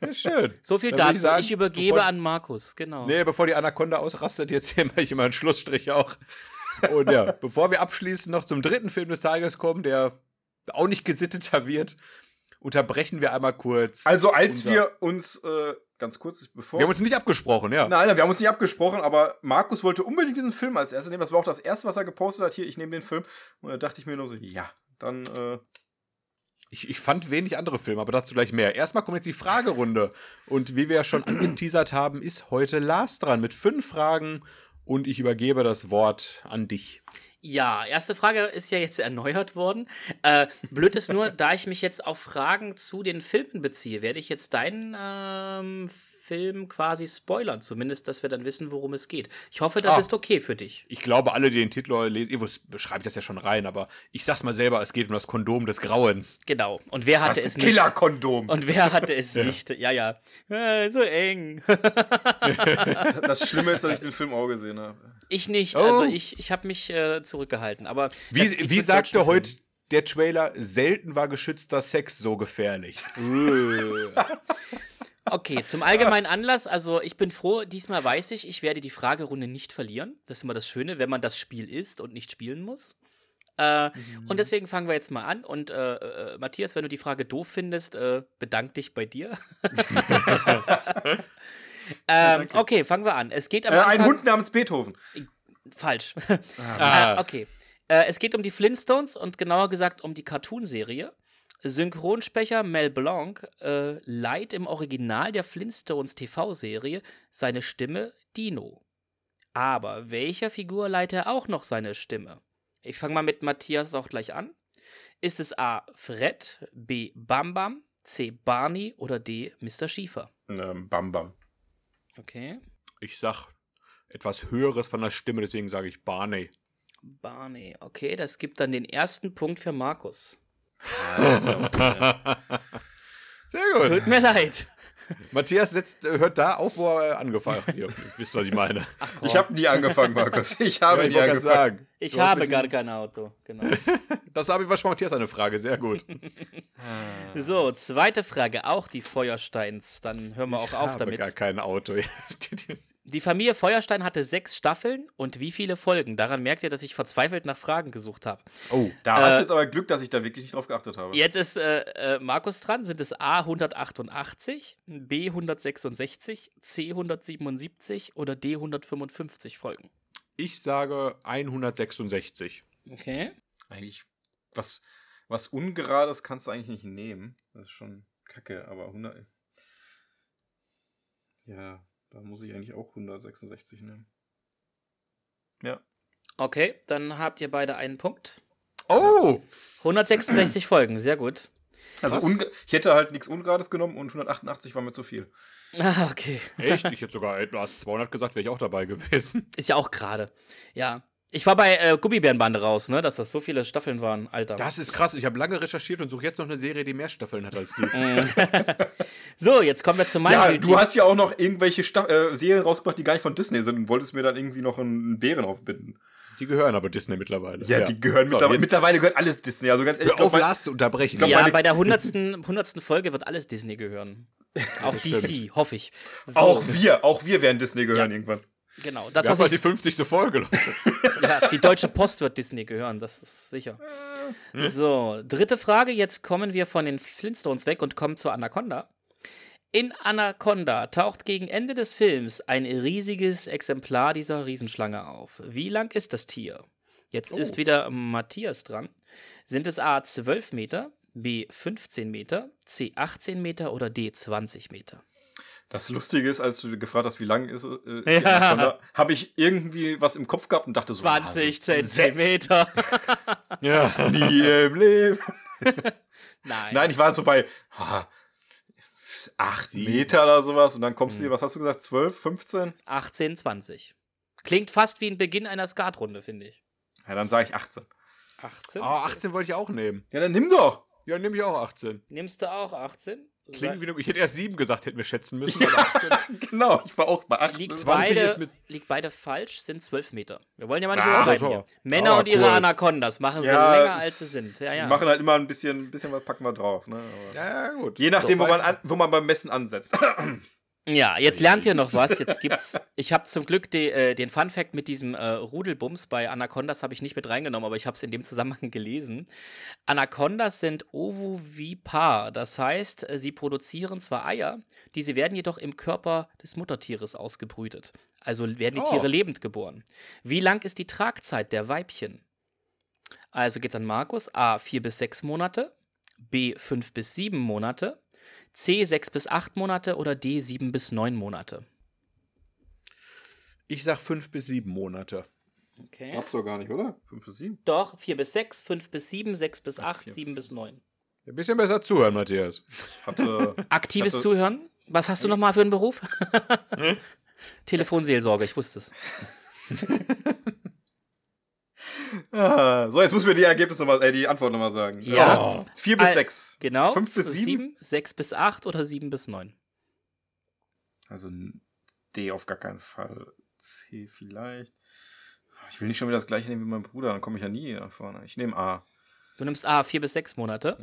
Ja, schön. So viel dazu. Ich, sagen, übergebe bevor- an Markus, genau. Nee, bevor die Anaconda ausrastet, jetzt hier mache ich immer einen Schlussstrich auch. Und ja, bevor wir abschließend noch zum dritten Film des Tages kommen, der auch nicht gesitteter wird, unterbrechen wir einmal kurz. Also als wir uns, äh, ganz kurz, bevor... Wir haben uns nicht abgesprochen, ja. Nein, nein, wir haben uns nicht abgesprochen, aber Markus wollte unbedingt diesen Film als erstes nehmen. Das war auch das erste, was er gepostet hat. Hier, ich nehme den Film. Und da dachte ich mir nur so, ja, dann, äh, Ich, ich fand wenig andere Filme, aber dazu gleich mehr. Erstmal kommt jetzt die Fragerunde. Und wie wir ja schon angeteasert haben, ist heute Lars dran mit fünf Fragen. Und ich übergebe das Wort an dich. Ja, erste Frage ist ja jetzt erneuert worden. Äh, blöd ist nur, da ich mich jetzt auf Fragen zu den Filmen beziehe, werde ich jetzt deinen ähm, Film quasi spoilern, zumindest, dass wir dann wissen, worum es geht. Ich hoffe, das Ah. ist okay für dich. Ich glaube, alle, die den Titel lesen, irgendwo beschreibt das ja schon rein, aber ich sag's mal selber, es geht um das Kondom des Grauens. Genau. Und wer hatte das es ist ein nicht? Killer-Kondom. Und wer hatte es nicht? Ja, ja. Äh, so eng. Das Schlimme ist, dass ich den Film auch gesehen habe. Ich nicht. Oh. Also ich, ich habe mich äh, zurückgehalten. Aber Wie, geht wie sagte heute der Trailer, selten war geschützter Sex so gefährlich. Okay, zum allgemeinen Anlass, also ich bin froh, diesmal weiß ich, ich werde die Fragerunde nicht verlieren. Das ist immer das Schöne, wenn man das Spiel ist und nicht spielen muss. Äh, Und deswegen fangen wir jetzt mal an. Und äh, äh, Matthias, wenn du die Frage doof findest, äh, bedank dich bei dir. ähm, okay, fangen wir an. Es geht am Äh, ein Hund namens Beethoven. falsch. Ah. äh, okay. Äh, es geht um die Flintstones und genauer gesagt um die Cartoonserie. Synchronsprecher Mel Blanc äh, leiht im Original der Flintstones TV-Serie seine Stimme Dino. Aber welcher Figur leiht er auch noch seine Stimme? Ich fange mal mit Matthias auch gleich an. Ist es A. Fred, B. Bam Bam, C. Barney oder D. Mr. Schiefer? Ähm, Bam Bam. Okay. Ich sag etwas Höheres von der Stimme, deswegen sage ich Barney. Barney, okay, das gibt dann den ersten Punkt für Markus. Sehr gut. Tut mir leid. Matthias setzt, äh, hört da auf, wo er angefangen hat. Ihr wisst, was ich meine. Ich habe nie angefangen, Markus. Ich habe Ja, ich nie angefangen. sagen. Ich Du hast habe gar kein Auto, genau. Das habe ich war schon Matthias eine Frage. Sehr gut. So, zweite Frage, auch die Feuersteins. Dann hören wir auch ich auf habe damit. gar kein Auto. Die Familie Feuerstein hatte sechs Staffeln und wie viele Folgen? Daran merkt ihr, dass ich verzweifelt nach Fragen gesucht habe. oh, Da hast Äh, du jetzt aber Glück, dass ich da wirklich nicht drauf geachtet habe. Jetzt ist äh, äh, Markus dran. Sind es A 188, B 166, C 177 oder D 155 Folgen? Ich sage 166. Okay. Eigentlich, was, was Ungerades kannst du eigentlich nicht nehmen. Das ist schon kacke, aber 100. Ja, da muss ich eigentlich auch 166 nehmen. Ja. Okay, dann habt ihr beide einen Punkt. Oh! 166 Folgen, sehr gut. Also ich hätte halt nichts Ungerades genommen und 188 war mir zu viel. Ah, okay. Echt? Ich hätte sogar, hast 200 gesagt, wäre ich auch dabei gewesen. Ist ja auch gerade. Ja. Ich war bei äh, Gummibärenbande raus, ne, dass das so viele Staffeln waren, Alter. Das ist krass. Ich habe lange recherchiert und suche jetzt noch eine Serie, die mehr Staffeln hat als die. So, jetzt kommen wir zu meinem Ja, du hast ja auch noch irgendwelche Sta äh, Serien rausgebracht, die gar nicht von Disney sind und wolltest mir dann irgendwie noch einen Bären aufbinden. Die gehören aber Disney mittlerweile. Ja, die gehören So, mittlerweile, mittlerweile gehört alles Disney. Also ganz ehrlich, Hör auf, glaub, Lars zu unterbrechen. glaub, Ja, bei der 100. 100. Folge wird alles Disney gehören. Auch DC, hoffe ich. So, auch wir, auch wir werden Disney gehören irgendwann. Genau, das, Das war die ich, 50. Folge, Leute. ja, die Deutsche Post wird Disney gehören, das ist sicher. So, dritte Frage. Jetzt kommen wir von den Flintstones weg und kommen zur Anaconda. In Anaconda taucht gegen Ende des Films ein riesiges Exemplar dieser Riesenschlange auf. Wie lang ist das Tier? Jetzt ist wieder Matthias dran. Sind es A 12 Meter, B 15 Meter, C 18 Meter oder D 20 Meter? Das Lustige ist, als du gefragt hast, wie lang ist, äh, ist die Anaconda, habe ich irgendwie was im Kopf gehabt und dachte so, 20 ah, Zentimeter. Ja. nie im Leben. Nein. Nein, ich war so bei ah, acht Meter oder sowas und dann kommst du dir, was hast du gesagt, 12, 15? 18, 20. Klingt fast wie ein Beginn einer Skatrunde, finde ich. Ja, dann sage ich 18. 18? Oh, 18 wollte ich auch nehmen. Ja, dann nimm doch. Ja, nehme ich auch 18. Nimmst du auch 18? Klingt wie eine, ich hätte erst 7 gesagt, hätten wir schätzen müssen. Aber 18. Genau, ich war auch bei 18. Liegt 20 beide, ist mit- liegt beide falsch, sind 12 Meter. Wir wollen ja mal nicht Ah, so. hier. Männer Aber und ihre kurz. Anacondas machen sie Ja, länger, als sie sind. Ja, Wir ja. machen halt immer ein bisschen, ein bisschen was packen wir drauf. Ne? Aber ja, ja, gut. je nachdem, wo man, an, wo man beim Messen ansetzt. Ja, jetzt lernt ihr noch was. Jetzt gibt's. Ich habe zum Glück de, äh, den Fun Fact mit diesem äh, Rudelbums bei Anacondas habe ich nicht mit reingenommen, aber ich habe es in dem Zusammenhang gelesen. Anacondas sind ovovipar, das heißt, äh, sie produzieren zwar Eier, diese werden jedoch im Körper des Muttertieres ausgebrütet. Also werden die Oh. Tiere lebend geboren. Wie lang ist die Tragzeit der Weibchen? Also geht's an Markus. A, 4 bis 6 Monate. B, 5 bis 7 Monate. C, 6 bis 8 Monate oder D, 7 bis 9 Monate. Ich sag 5 bis 7 Monate. Okay. Gab's doch gar nicht, oder? 5 bis 7? Doch, 4 bis 6, 5 bis 7, 6 bis 8, vier 7 bis 9. Ein bisschen besser zuhören, Matthias. Hatte. Aktives hatte- Zuhören? Was hast du nochmal für einen Beruf? Telefonseelsorge, ich wusste es. Ah, so, jetzt müssen wir die Ergebnisse nochmal, äh, die Antwort nochmal sagen. Ja. 4 bis Al- 6. Genau. 5 bis 7? 6 bis 8 oder 7 bis 9. Also D auf gar keinen Fall. C vielleicht. Ich will nicht schon wieder das gleiche nehmen wie mein Bruder, dann komme ich ja nie nach vorne. Ich nehme A. Du nimmst A, 4 bis 6 Monate.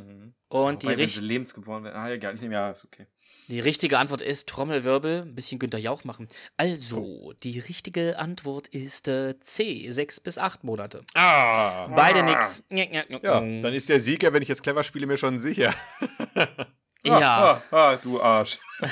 Und die, Wobei, wenn sie lebensgeboren werden. Ah, egal, ich nehme ja, ist okay. die richtige Antwort ist Trommelwirbel, ein bisschen Günter Jauch machen. Also, die richtige Antwort ist äh, C, 6 bis 8 Monate. Ah! Beide nix. Ja, ja, Ja, dann ist der Sieger, wenn ich jetzt clever spiele, mir schon sicher. ja. Ah, ah, du Arsch.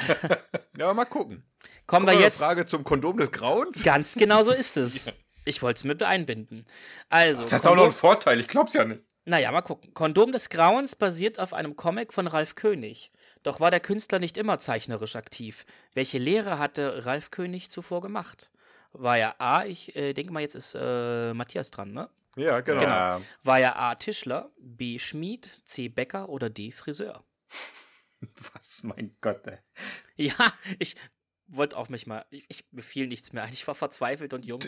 Ja, aber mal gucken. kommen Kommen wir jetzt. Frage zum Kondom des Grauens? Ganz genau so ist es. Ich wollte es mit einbinden. Also, Das ist auch noch ein Vorteil, ich glaub's ja nicht. Naja, mal gucken. Kondom des Grauens basiert auf einem Comic von Ralf König. Doch war der Künstler nicht immer zeichnerisch aktiv. Welche Lehre hatte Ralf König zuvor gemacht? War er A, ich äh, denke mal, jetzt ist äh, Matthias dran, ne? Ja, genau. Ja. War er A, Tischler, B, Schmied, C, Bäcker oder D, Friseur? Was, mein Gott, ey. Ja, ich wollte auch mich mal, ich, ich mir fiel nichts mehr ein. Ich war verzweifelt und jung.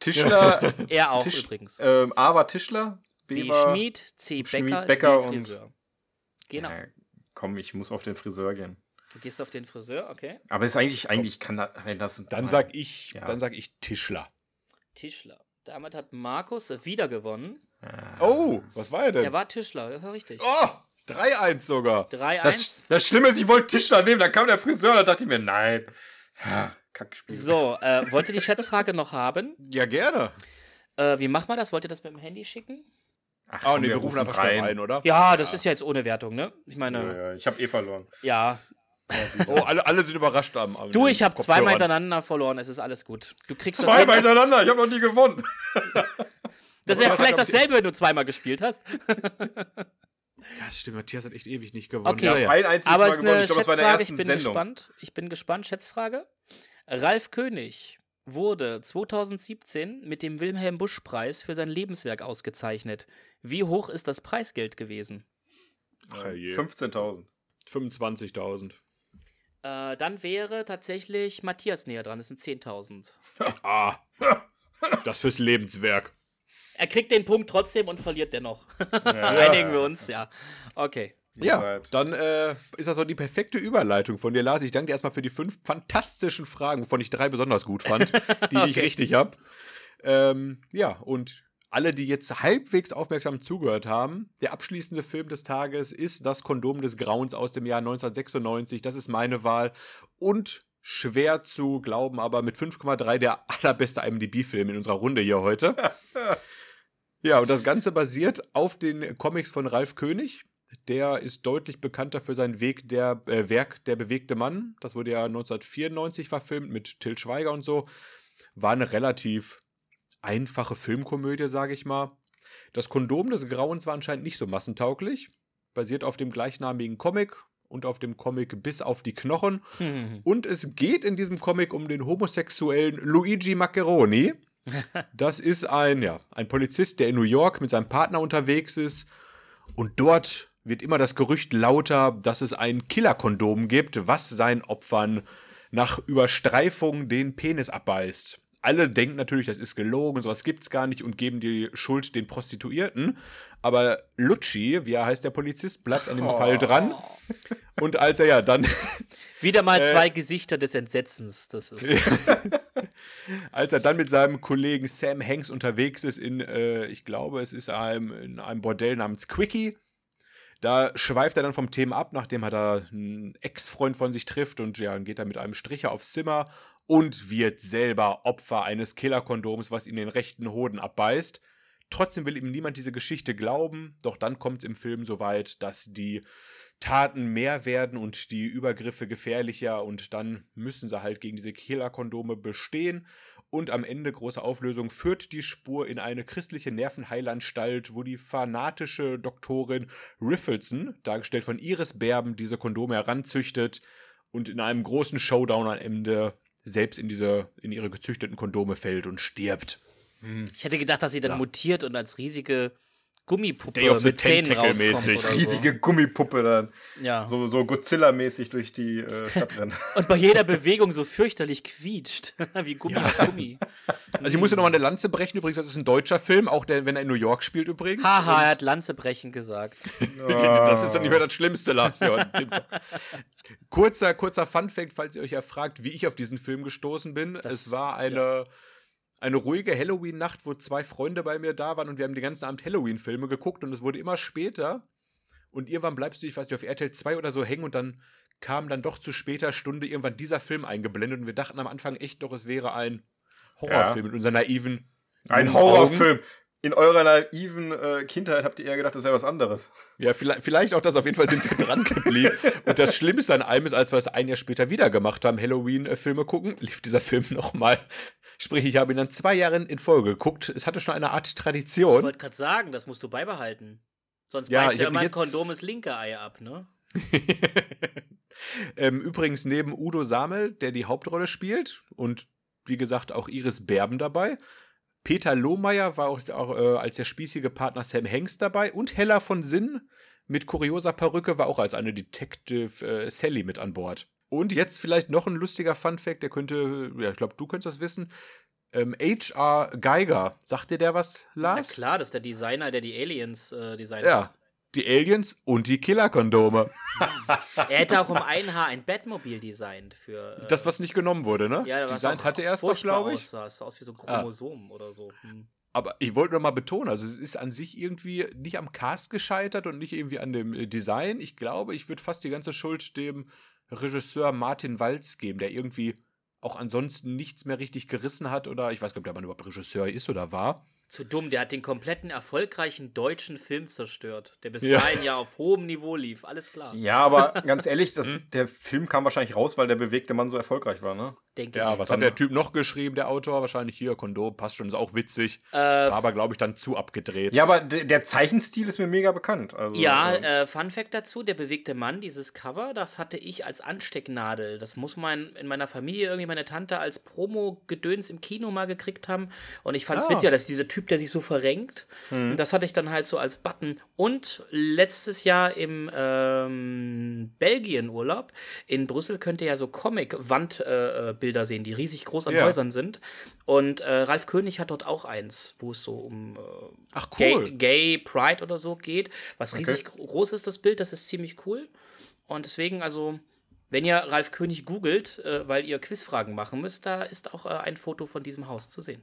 Tischler, Er auch Tisch, übrigens. ähm, A war Tischler, B, B. Schmied, C, Schmied, Bäcker, Bäcker D, und- Friseur. Genau. Ja, komm, ich muss auf den Friseur gehen. Du gehst auf den Friseur, okay. Aber ist eigentlich, eigentlich kann da, wenn das... Dann sag ich, Ja. dann sag ich Tischler. Tischler. Damit hat Markus wieder gewonnen. Oh, was war er denn? Er war Tischler, das war richtig. oh, 3-1 sogar. 3-1. Das, das Schlimme ist, ich wollte Tischler nehmen, dann kam der Friseur, da dachte ich mir, nein. Kackspiel. So, äh, wollt ihr die Schätzfrage noch haben? Ja, gerne. Äh, wie macht man das? Wollt ihr das mit dem Handy schicken? Ach, Oh, nee, wir rufen einfach schnell rein, oder? Ja, das ist ja jetzt ohne Wertung, ne? Ich meine, Ja, ja, ich habe eh verloren. ja. Oh, alle, alle sind überrascht am, am Du, ich habe zweimal hintereinander verloren, es ist alles gut. Du kriegst Zweimal hin. hintereinander, ich habe noch nie gewonnen. Das ist ja vielleicht dasselbe, wenn du zweimal gespielt hast. Das stimmt, Matthias hat echt ewig nicht gewonnen. Okay. Ja, ja. Ein einziges Aber Mal es ist gewonnen, eine ich glaube, das war in der ich ersten bin Sendung. gespannt. Ich bin gespannt, Schätzfrage. Ralf König wurde 2017 mit dem Wilhelm Busch Preis für sein Lebenswerk ausgezeichnet. Wie hoch ist das Preisgeld gewesen? Ach, je. 15.000. 25.000. Äh, dann wäre tatsächlich Matthias näher dran, das sind 10.000. Ah, das fürs Lebenswerk. Er kriegt den Punkt trotzdem und verliert dennoch. Einigen wir uns, ja. Okay. Ja, seid- dann äh, ist das doch die perfekte Überleitung von dir, Lars. Ich danke dir erstmal für die fünf fantastischen Fragen, wovon ich drei besonders gut fand, die ich Okay. richtig habe. Ähm, ja, und alle, die jetzt halbwegs aufmerksam zugehört haben, der abschließende Film des Tages ist Das Kondom des Grauens aus dem Jahr 1996. Das ist meine Wahl. Und schwer zu glauben, aber mit 5,3 der allerbeste IMDb-Film in unserer Runde hier heute. Ja, und das Ganze basiert auf den Comics von Ralf König. Der ist deutlich bekannter für sein Weg der, äh, Werk Der bewegte Mann. Das wurde ja 1994 verfilmt mit Till Schweiger und so. War eine relativ einfache Filmkomödie, sage ich mal. Das Kondom des Grauens war anscheinend nicht so massentauglich. Basiert auf dem gleichnamigen Comic und auf dem Comic Bis auf die Knochen. Und es geht in diesem Comic um den homosexuellen Luigi Maccheroni. Das ist ein, ja, ein Polizist, der in New York mit seinem Partner unterwegs ist. Und dort wird immer das Gerücht lauter, dass es ein Killerkondom gibt, was seinen Opfern nach Überstreifung den Penis abbeißt. Alle denken natürlich, das ist gelogen, sowas gibt's gar nicht und geben die Schuld den Prostituierten. Aber Lucci, wie er heißt, der Polizist, bleibt an dem Fall dran. Und als er ja dann Wieder mal Äh, zwei Gesichter des Entsetzens. Das ist. als er dann mit seinem Kollegen Sam Hanks unterwegs ist in, äh, ich glaube, es ist einem, in einem Bordell namens Quickie. Da schweift er dann vom Thema ab, nachdem er da einen Ex-Freund von sich trifft und ja, dann geht er mit einem Stricher aufs Zimmer und wird selber Opfer eines Killerkondoms, was ihm den rechten Hoden abbeißt. Trotzdem will ihm niemand diese Geschichte glauben, doch dann kommt es im Film so weit, dass die Taten mehr werden und die Übergriffe gefährlicher und dann müssen sie halt gegen diese Killerkondome bestehen. Und am Ende, große Auflösung, führt die Spur in eine christliche Nervenheilanstalt, wo die fanatische Doktorin Riffleson, dargestellt von Iris Berben, diese Kondome heranzüchtet und in einem großen Showdown am Ende selbst in diese, in ihre gezüchteten Kondome fällt und stirbt. Ich hätte gedacht, dass sie dann mutiert und als riesige Gummipuppe Day of the mit Zähnen rauskommt. mäßig. Oder so. Riesige Gummipuppe dann. Ja. So, so Godzilla-mäßig durch die äh, Stadt rennen. Und bei jeder Bewegung so fürchterlich quietscht. Wie Gummi auf Gummi. Also ich muss ja nochmal eine Lanze brechen, übrigens, das ist ein deutscher Film, auch der, wenn er in New York spielt übrigens. Haha, er hat Lanze brechen gesagt. Das ist dann nicht mehr das Schlimmste, Lars. Ja, kurzer, kurzer Funfact, falls ihr euch ja fragt, wie ich auf diesen Film gestoßen bin. es war eine, eine ruhige Halloween-Nacht, wo zwei Freunde bei mir da waren und wir haben den ganzen Abend Halloween-Filme geguckt und es wurde immer später. Und irgendwann bleibst du, ich weiß nicht, auf RTL 2 oder so hängen und dann kam dann doch zu später Stunde irgendwann dieser Film eingeblendet und wir dachten am Anfang echt doch, es wäre ein Horrorfilm mit unseren naiven Ein Horrorfilm. In eurer naiven äh, Kindheit habt ihr eher gedacht, das wäre was anderes. Ja, vielleicht, vielleicht auch das. Auf jeden Fall sind wir dran geblieben. Und das Schlimmste an allem ist, als wir es ein Jahr später wieder gemacht haben, Halloween-Filme gucken, lief dieser Film nochmal. Sprich, ich habe ihn dann zwei Jahre in Folge geguckt. Es hatte schon eine Art Ich Tradition. wollte gerade sagen, das musst du beibehalten. Sonst Ja, beißt ich ja hab immer ein jetzt- Kondom das linke Ei ab, ne? ähm, übrigens neben Udo Samel, der die Hauptrolle spielt und wie gesagt auch Iris Berben dabei. Peter Lohmeier war auch, auch äh, als der spießige Partner Sam Hanks dabei und Hella von Sinn mit kurioser Perücke war auch als eine Detective äh, Sally mit an Bord. Und jetzt vielleicht noch ein lustiger Funfact, der könnte, ja, ich glaube, du könntest das wissen. Ähm, H.R. Geiger, sagt dir der was, Na Lars? klar, das ist der Designer, der die Aliens äh, designt Ja, hat. Die Aliens und die Killerkondome. Er hätte auch um ein Haar ein Batmobil designt für. Äh, Das, was nicht genommen wurde, ne? ja, was Designt hatte er es doch, glaube ich. Aussah. Es sah aus wie so Chromosomen oder so. Hm. Aber ich wollte noch mal betonen, also es ist an sich irgendwie nicht am Cast gescheitert und nicht irgendwie an dem äh, Design. Ich glaube, ich würde fast die ganze Schuld dem Regisseur Martin Walz geben, der irgendwie auch ansonsten nichts mehr richtig gerissen hat oder ich weiß gar nicht, ob der Mann überhaupt Regisseur ist oder war. Zu dumm, der hat den kompletten erfolgreichen deutschen Film zerstört, der bis Ja. dahin ja auf hohem Niveau lief. Alles klar, Ja, aber ganz ehrlich, das, der Film kam wahrscheinlich raus, weil der bewegte Mann so erfolgreich war, ne? Denke Ja, ich. was hat der Typ noch geschrieben, der Autor? Wahrscheinlich hier, Kondom, passt schon, ist auch witzig. Äh, war aber, glaube ich, dann zu abgedreht. Ja, aber der, Zeichenstil ist mir mega bekannt. Also, Ja, ähm, äh, Fun Fact dazu, der bewegte Mann, dieses Cover, das hatte ich als Anstecknadel. Das muss man in meiner Familie, irgendwie meine Tante als Promo-Gedöns im Kino mal gekriegt haben. Und ich fand es Ah. witzig, dass dieser Typ, der sich so verrenkt. Und das hatte ich dann halt so als Button. Und letztes Jahr im ähm, Belgien-Urlaub in Brüssel könnt ihr ja so Comic-Wandbilder äh, Bilder sehen, die riesig groß an Ja. Häusern sind. Und äh, Ralf König hat dort auch eins, wo es so um äh, Ach, cool. Gay, Gay Pride oder so geht. Was riesig gro- groß ist, das Bild, das ist ziemlich cool. Und deswegen, also, wenn ihr Ralf König googelt, äh, weil ihr Quizfragen machen müsst, da ist auch äh, ein Foto von diesem Haus zu sehen.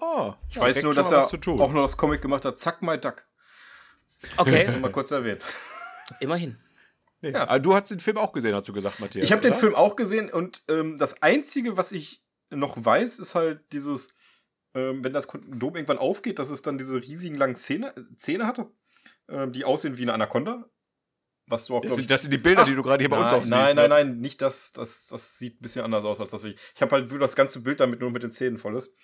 oh, ich weiß nur, dass er auch noch das Comic gemacht hat, Zack, my Duck. Okay, Mal kurz erwähnt. immerhin. Nee. Aber du hast den Film auch gesehen, hast du gesagt, Matthias. Ich habe den? Film auch gesehen und ähm, das Einzige, was ich noch weiß, ist halt dieses, ähm, wenn das Kondom irgendwann aufgeht, dass es dann diese riesigen langen Zähne, Zähne hatte, ähm, die aussehen wie eine Anaconda. Was du auch, Das sind, das sind die Bilder, die du gerade hier bei uns nein, auch siehst. nein, ne? nein, nein, nicht das, das. Das sieht ein bisschen anders aus als das. Ich, ich habe halt nur das ganze Bild damit nur mit den Zähnen voll ist.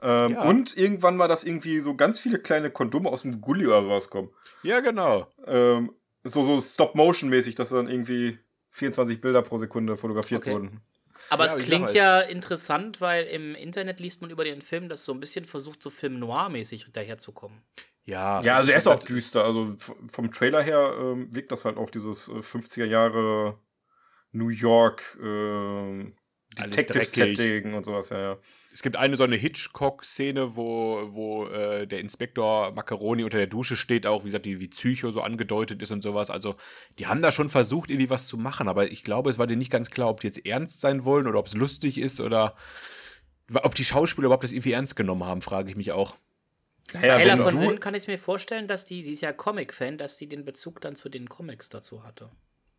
Ähm, Ja. Und irgendwann mal, dass irgendwie so ganz viele kleine Kondome aus dem Gully oder sowas kommen. Ja, genau. Ähm, so so Stop-Motion-mäßig, dass dann irgendwie 24 Bilder pro Sekunde fotografiert Okay. wurden. Aber Ja, es klingt ja interessant, weil im Internet liest man über den Film, dass so ein bisschen versucht, so Film Noir-mäßig daherzukommen. Ja, Ja, das also er ist auch düster. Also vom Trailer her ähm, wirkt das halt auch dieses äh, 50er Jahre New York ähm, Detective-Setting und sowas, ja, ja. Es gibt eine so eine Hitchcock-Szene, wo, wo äh, der Inspektor Macaroni unter der Dusche steht, auch wie gesagt, die wie Psycho so angedeutet ist und sowas. Also, die haben da schon versucht, irgendwie was zu machen, aber ich glaube, es war denen nicht ganz klar, ob die jetzt ernst sein wollen oder ob es lustig ist oder ob die Schauspieler überhaupt das irgendwie ernst genommen haben, frage ich mich auch. Naja, Ella wenn von Sinn kann ich mir vorstellen, dass die, sie ist ja Comic-Fan, dass die den Bezug dann zu den Comics dazu hatte.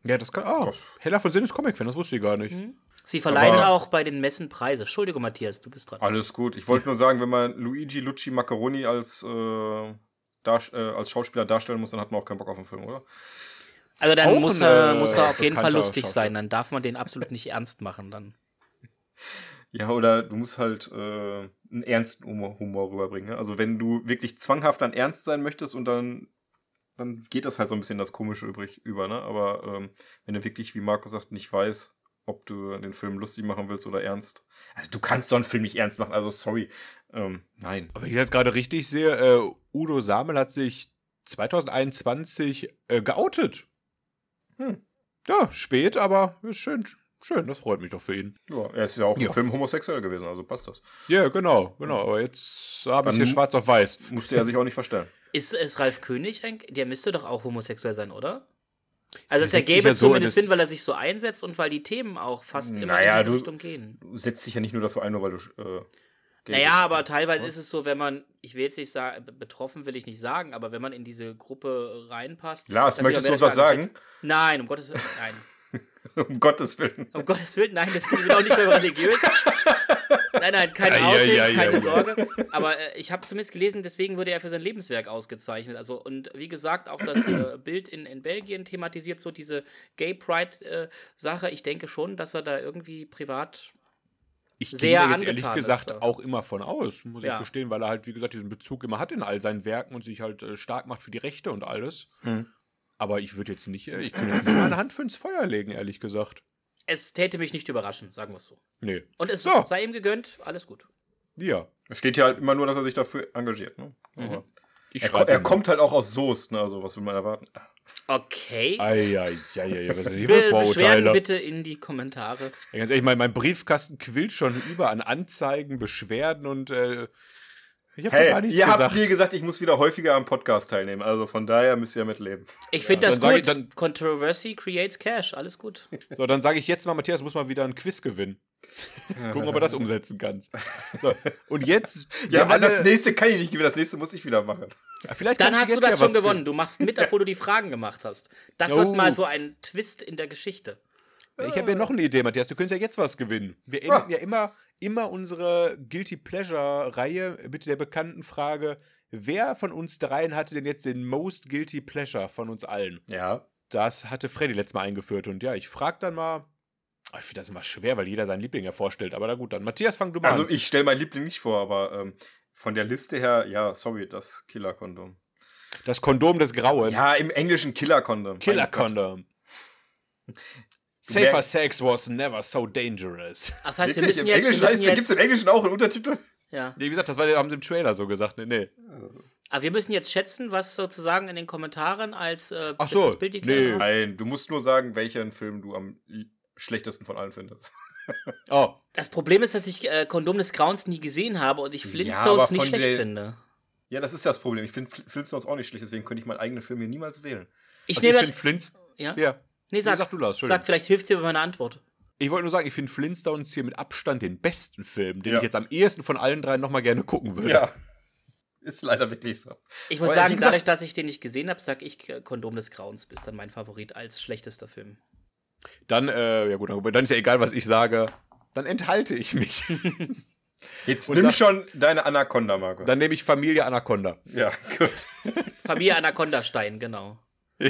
Ja, das kann. Ah, Hella von Sinn ist Comic-Fan, das wusste ich gar nicht. Sie verleiht Aber- auch bei den Messen Preise. Entschuldigung, Matthias, du bist dran. Alles gut. Ich wollte nur sagen, wenn man Luigi Lucci Macaroni als, äh, äh, als Schauspieler darstellen muss, dann hat man auch keinen Bock auf den Film, oder? Also dann Auch muss ein, er, äh, muss er auf jeden Fall lustig sein. Dann darf man den absolut nicht ernst machen. Dann. Ja, oder du musst halt äh, einen ernsten Humor, Humor rüberbringen. Ne? Also wenn du wirklich zwanghaft dann ernst sein möchtest und dann dann geht das halt so ein bisschen das Komische übrig über, ne? Aber ähm, wenn du wirklich, wie Marco sagt, nicht weiß, ob du den Film lustig machen willst oder ernst. Also du kannst so einen Film nicht ernst machen, also sorry. Ähm, nein. Aber wenn ich das gerade richtig sehe, äh, Udo Samel hat sich 2021 äh, geoutet. Hm. Ja, spät, aber ist schön, schön, das freut mich doch für ihn. Ja, er ist ja auch Ja. im Film homosexuell gewesen, also passt das. Ja, genau, genau. Aber jetzt habe ich hier schwarz auf weiß. Musste er sich auch nicht verstellen. Ist, ist Ralf König ein, Der müsste doch auch homosexuell sein, oder? Also es ergäbe ja so in zumindest Sinn, weil er sich so einsetzt und weil die Themen auch fast immer Naja, in diese du- Richtung gehen. Du setzt dich ja nicht nur dafür ein, nur weil du äh, Naja, bist. aber teilweise ist es so, wenn man, ich will jetzt nicht sagen, betroffen will ich nicht sagen, aber wenn man in diese Gruppe reinpasst. Lars, möchtest du uns was sagen? nicht- Nein, um Gottes Willen, nein. um Gottes Willen. Um Gottes Willen, nein, das bin auch nicht mehr religiös. Nein, nein, kein Outing, ja, ja, keine ja. Sorge. Aber äh, ich habe zumindest gelesen, deswegen wurde er für sein Lebenswerk ausgezeichnet. Also, und wie gesagt, auch das äh, Bild in, in Belgien thematisiert so diese Gay Pride-Sache. ich denke schon, dass er da irgendwie privat. Ich gehe Sehr da jetzt ehrlich angetan ist gesagt er. auch immer von aus, muss Ja. ich gestehen, weil er halt, wie gesagt, diesen Bezug immer hat in all seinen Werken und sich halt äh, stark macht für die Rechte und alles. Hm. Aber ich würde jetzt nicht, äh, ich könnte jetzt nicht meine Hand für ins Feuer legen, ehrlich gesagt. Es täte mich nicht überraschen, sagen wir es so. Nee. Und es So. sei ihm gegönnt, alles gut. Ja. Es steht hier halt immer nur, dass er sich dafür engagiert. Ne? Ich er, er kommt halt auch aus Soest, ne? Also was will man erwarten? Okay. Eieieiei, was sind die für Vorurteile? bitte in die Kommentare. Ja, ganz ehrlich, mein, mein Briefkasten quillt schon über an Anzeigen, Beschwerden und äh, ich habe Hey, gar nichts ihr gesagt. habt mir gesagt, ich muss wieder häufiger am Podcast teilnehmen. Also von daher müsst ihr mitleben. Ich finde das dann sag gut. ich- dann- Controversy creates cash, alles gut. So, dann sage ich jetzt mal, Matthias muss mal wieder ein Quiz gewinnen. Gucken, ob er das umsetzen kann. So, und jetzt. Ja, aber alle, das nächste kann ich nicht gewinnen, das nächste muss ich wieder machen. vielleicht Dann kannst hast du das ja schon gewonnen. Du machst mit, obwohl du die Fragen gemacht hast. Das Oh. wird mal so ein Twist in der Geschichte. Ich habe ja noch eine Idee, Matthias. Du könntest ja jetzt was gewinnen. Wir enden ja immer, immer unsere Guilty Pleasure-Reihe mit der bekannten Frage: Wer von uns dreien hatte denn jetzt den Most Guilty Pleasure von uns allen? Ja. Das hatte Freddy letztes Mal eingeführt. Und ja, ich frage dann mal. Ah, Ich finde das immer schwer, weil jeder seinen Liebling ja vorstellt. Aber na gut, dann. Matthias, fang du mal Also an. ich stelle meinen Liebling nicht vor, aber ähm, von der Liste her, ja, sorry, das Killer-Kondom. Das Kondom des Grauen. Ja, im Englischen Killer-Kondom. Killer Mein Gott. Condom. Safer sex was never so dangerous. Das heißt, wir Wirklich, müssen im jetzt. Englischen wir heißt, müssen gibt es im jetzt Englischen auch einen Untertitel? ja. Nee, wie gesagt, das war, haben sie im Trailer so gesagt. Nee, nee. Aber wir müssen jetzt schätzen, was sozusagen in den Kommentaren als äh, Ach so, bestes Bild nee. Nein, du musst nur sagen, welchen Film du am schlechtesten von allen findest. Oh, Das Problem ist, dass ich äh, Kondom des Grauens nie gesehen habe und ich Flintstones nicht von schlecht der- finde. Ja, das ist das Problem. Ich finde Fl- Flintstones auch nicht schlecht, deswegen könnte ich meinen eigenen Film hier niemals wählen. Ich also ich nehme. finde Flintst. ja? Ja. Nee, sag, sag du das, sag, vielleicht hilft dir bei meiner Antwort. Ich wollte nur sagen, ich finde Flintstones hier mit Abstand den besten Film, den Ja. ich jetzt am ehesten von allen dreien nochmal gerne gucken würde. Ja. Ist leider wirklich so. Ich muss Aber sagen, gesagt- dadurch, dass ich den nicht gesehen habe, sag ich äh, Kondom des Grauens ist dann mein Favorit als schlechtester Film. Dann, äh, ja gut, dann ist ja egal, was ich sage. Dann enthalte ich mich. Jetzt nimm sag- schon deine Anaconda, Markus. dann nehme ich Familie Anaconda. ja, gut. Familie Anaconda-Stein, genau.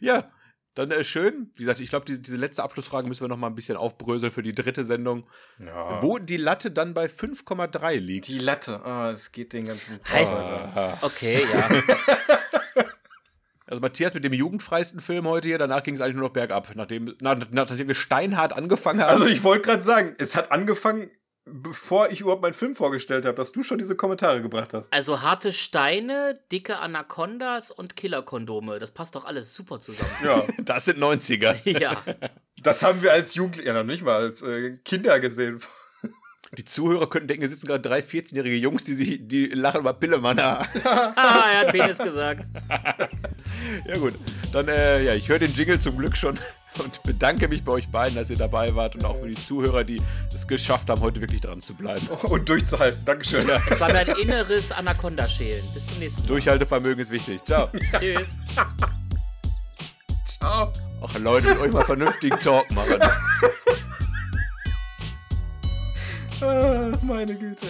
Ja, dann äh, schön. Wie gesagt, ich glaube, die, diese letzte Abschlussfrage müssen wir noch mal ein bisschen aufbröseln für die dritte Sendung. Ja. Wo die Latte dann bei 5,3 liegt. Die Latte. Ah, es geht den ganzen Tag. Heißt- Aha. Okay, ja. Also Matthias mit dem jugendfreisten Film heute hier, danach ging es eigentlich nur noch bergab, nachdem, nach, nachdem wir steinhart angefangen haben. Also ich wollte gerade sagen, es hat angefangen, bevor ich überhaupt meinen Film vorgestellt habe, dass du schon diese Kommentare gebracht hast. Also harte Steine, dicke Anacondas und Killerkondome. Das passt doch alles super zusammen. Ja, das sind 90er. ja. das haben wir als Jugendliche, ja noch nicht mal, als äh, Kinder gesehen. Die Zuhörer könnten denken, hier sitzen gerade drei 14-jährige Jungs, die, sich, die lachen über Pillemann. ja Ah, er hat Penis gesagt. gut, dann, äh, ja, ich höre den Jingle zum Glück schon und bedanke mich bei euch beiden, dass ihr dabei wart und auch für die Zuhörer, die es geschafft haben, heute wirklich dran zu bleiben. Und durchzuhalten. Dankeschön. Ja. Das war mir ein inneres Anaconda-Schälen. Bis zum nächsten Mal. Durchhaltevermögen ist wichtig. Ciao. Tschüss. Ciao. Ach Leute, mit euch mal vernünftigen Talk machen. Meine Güte.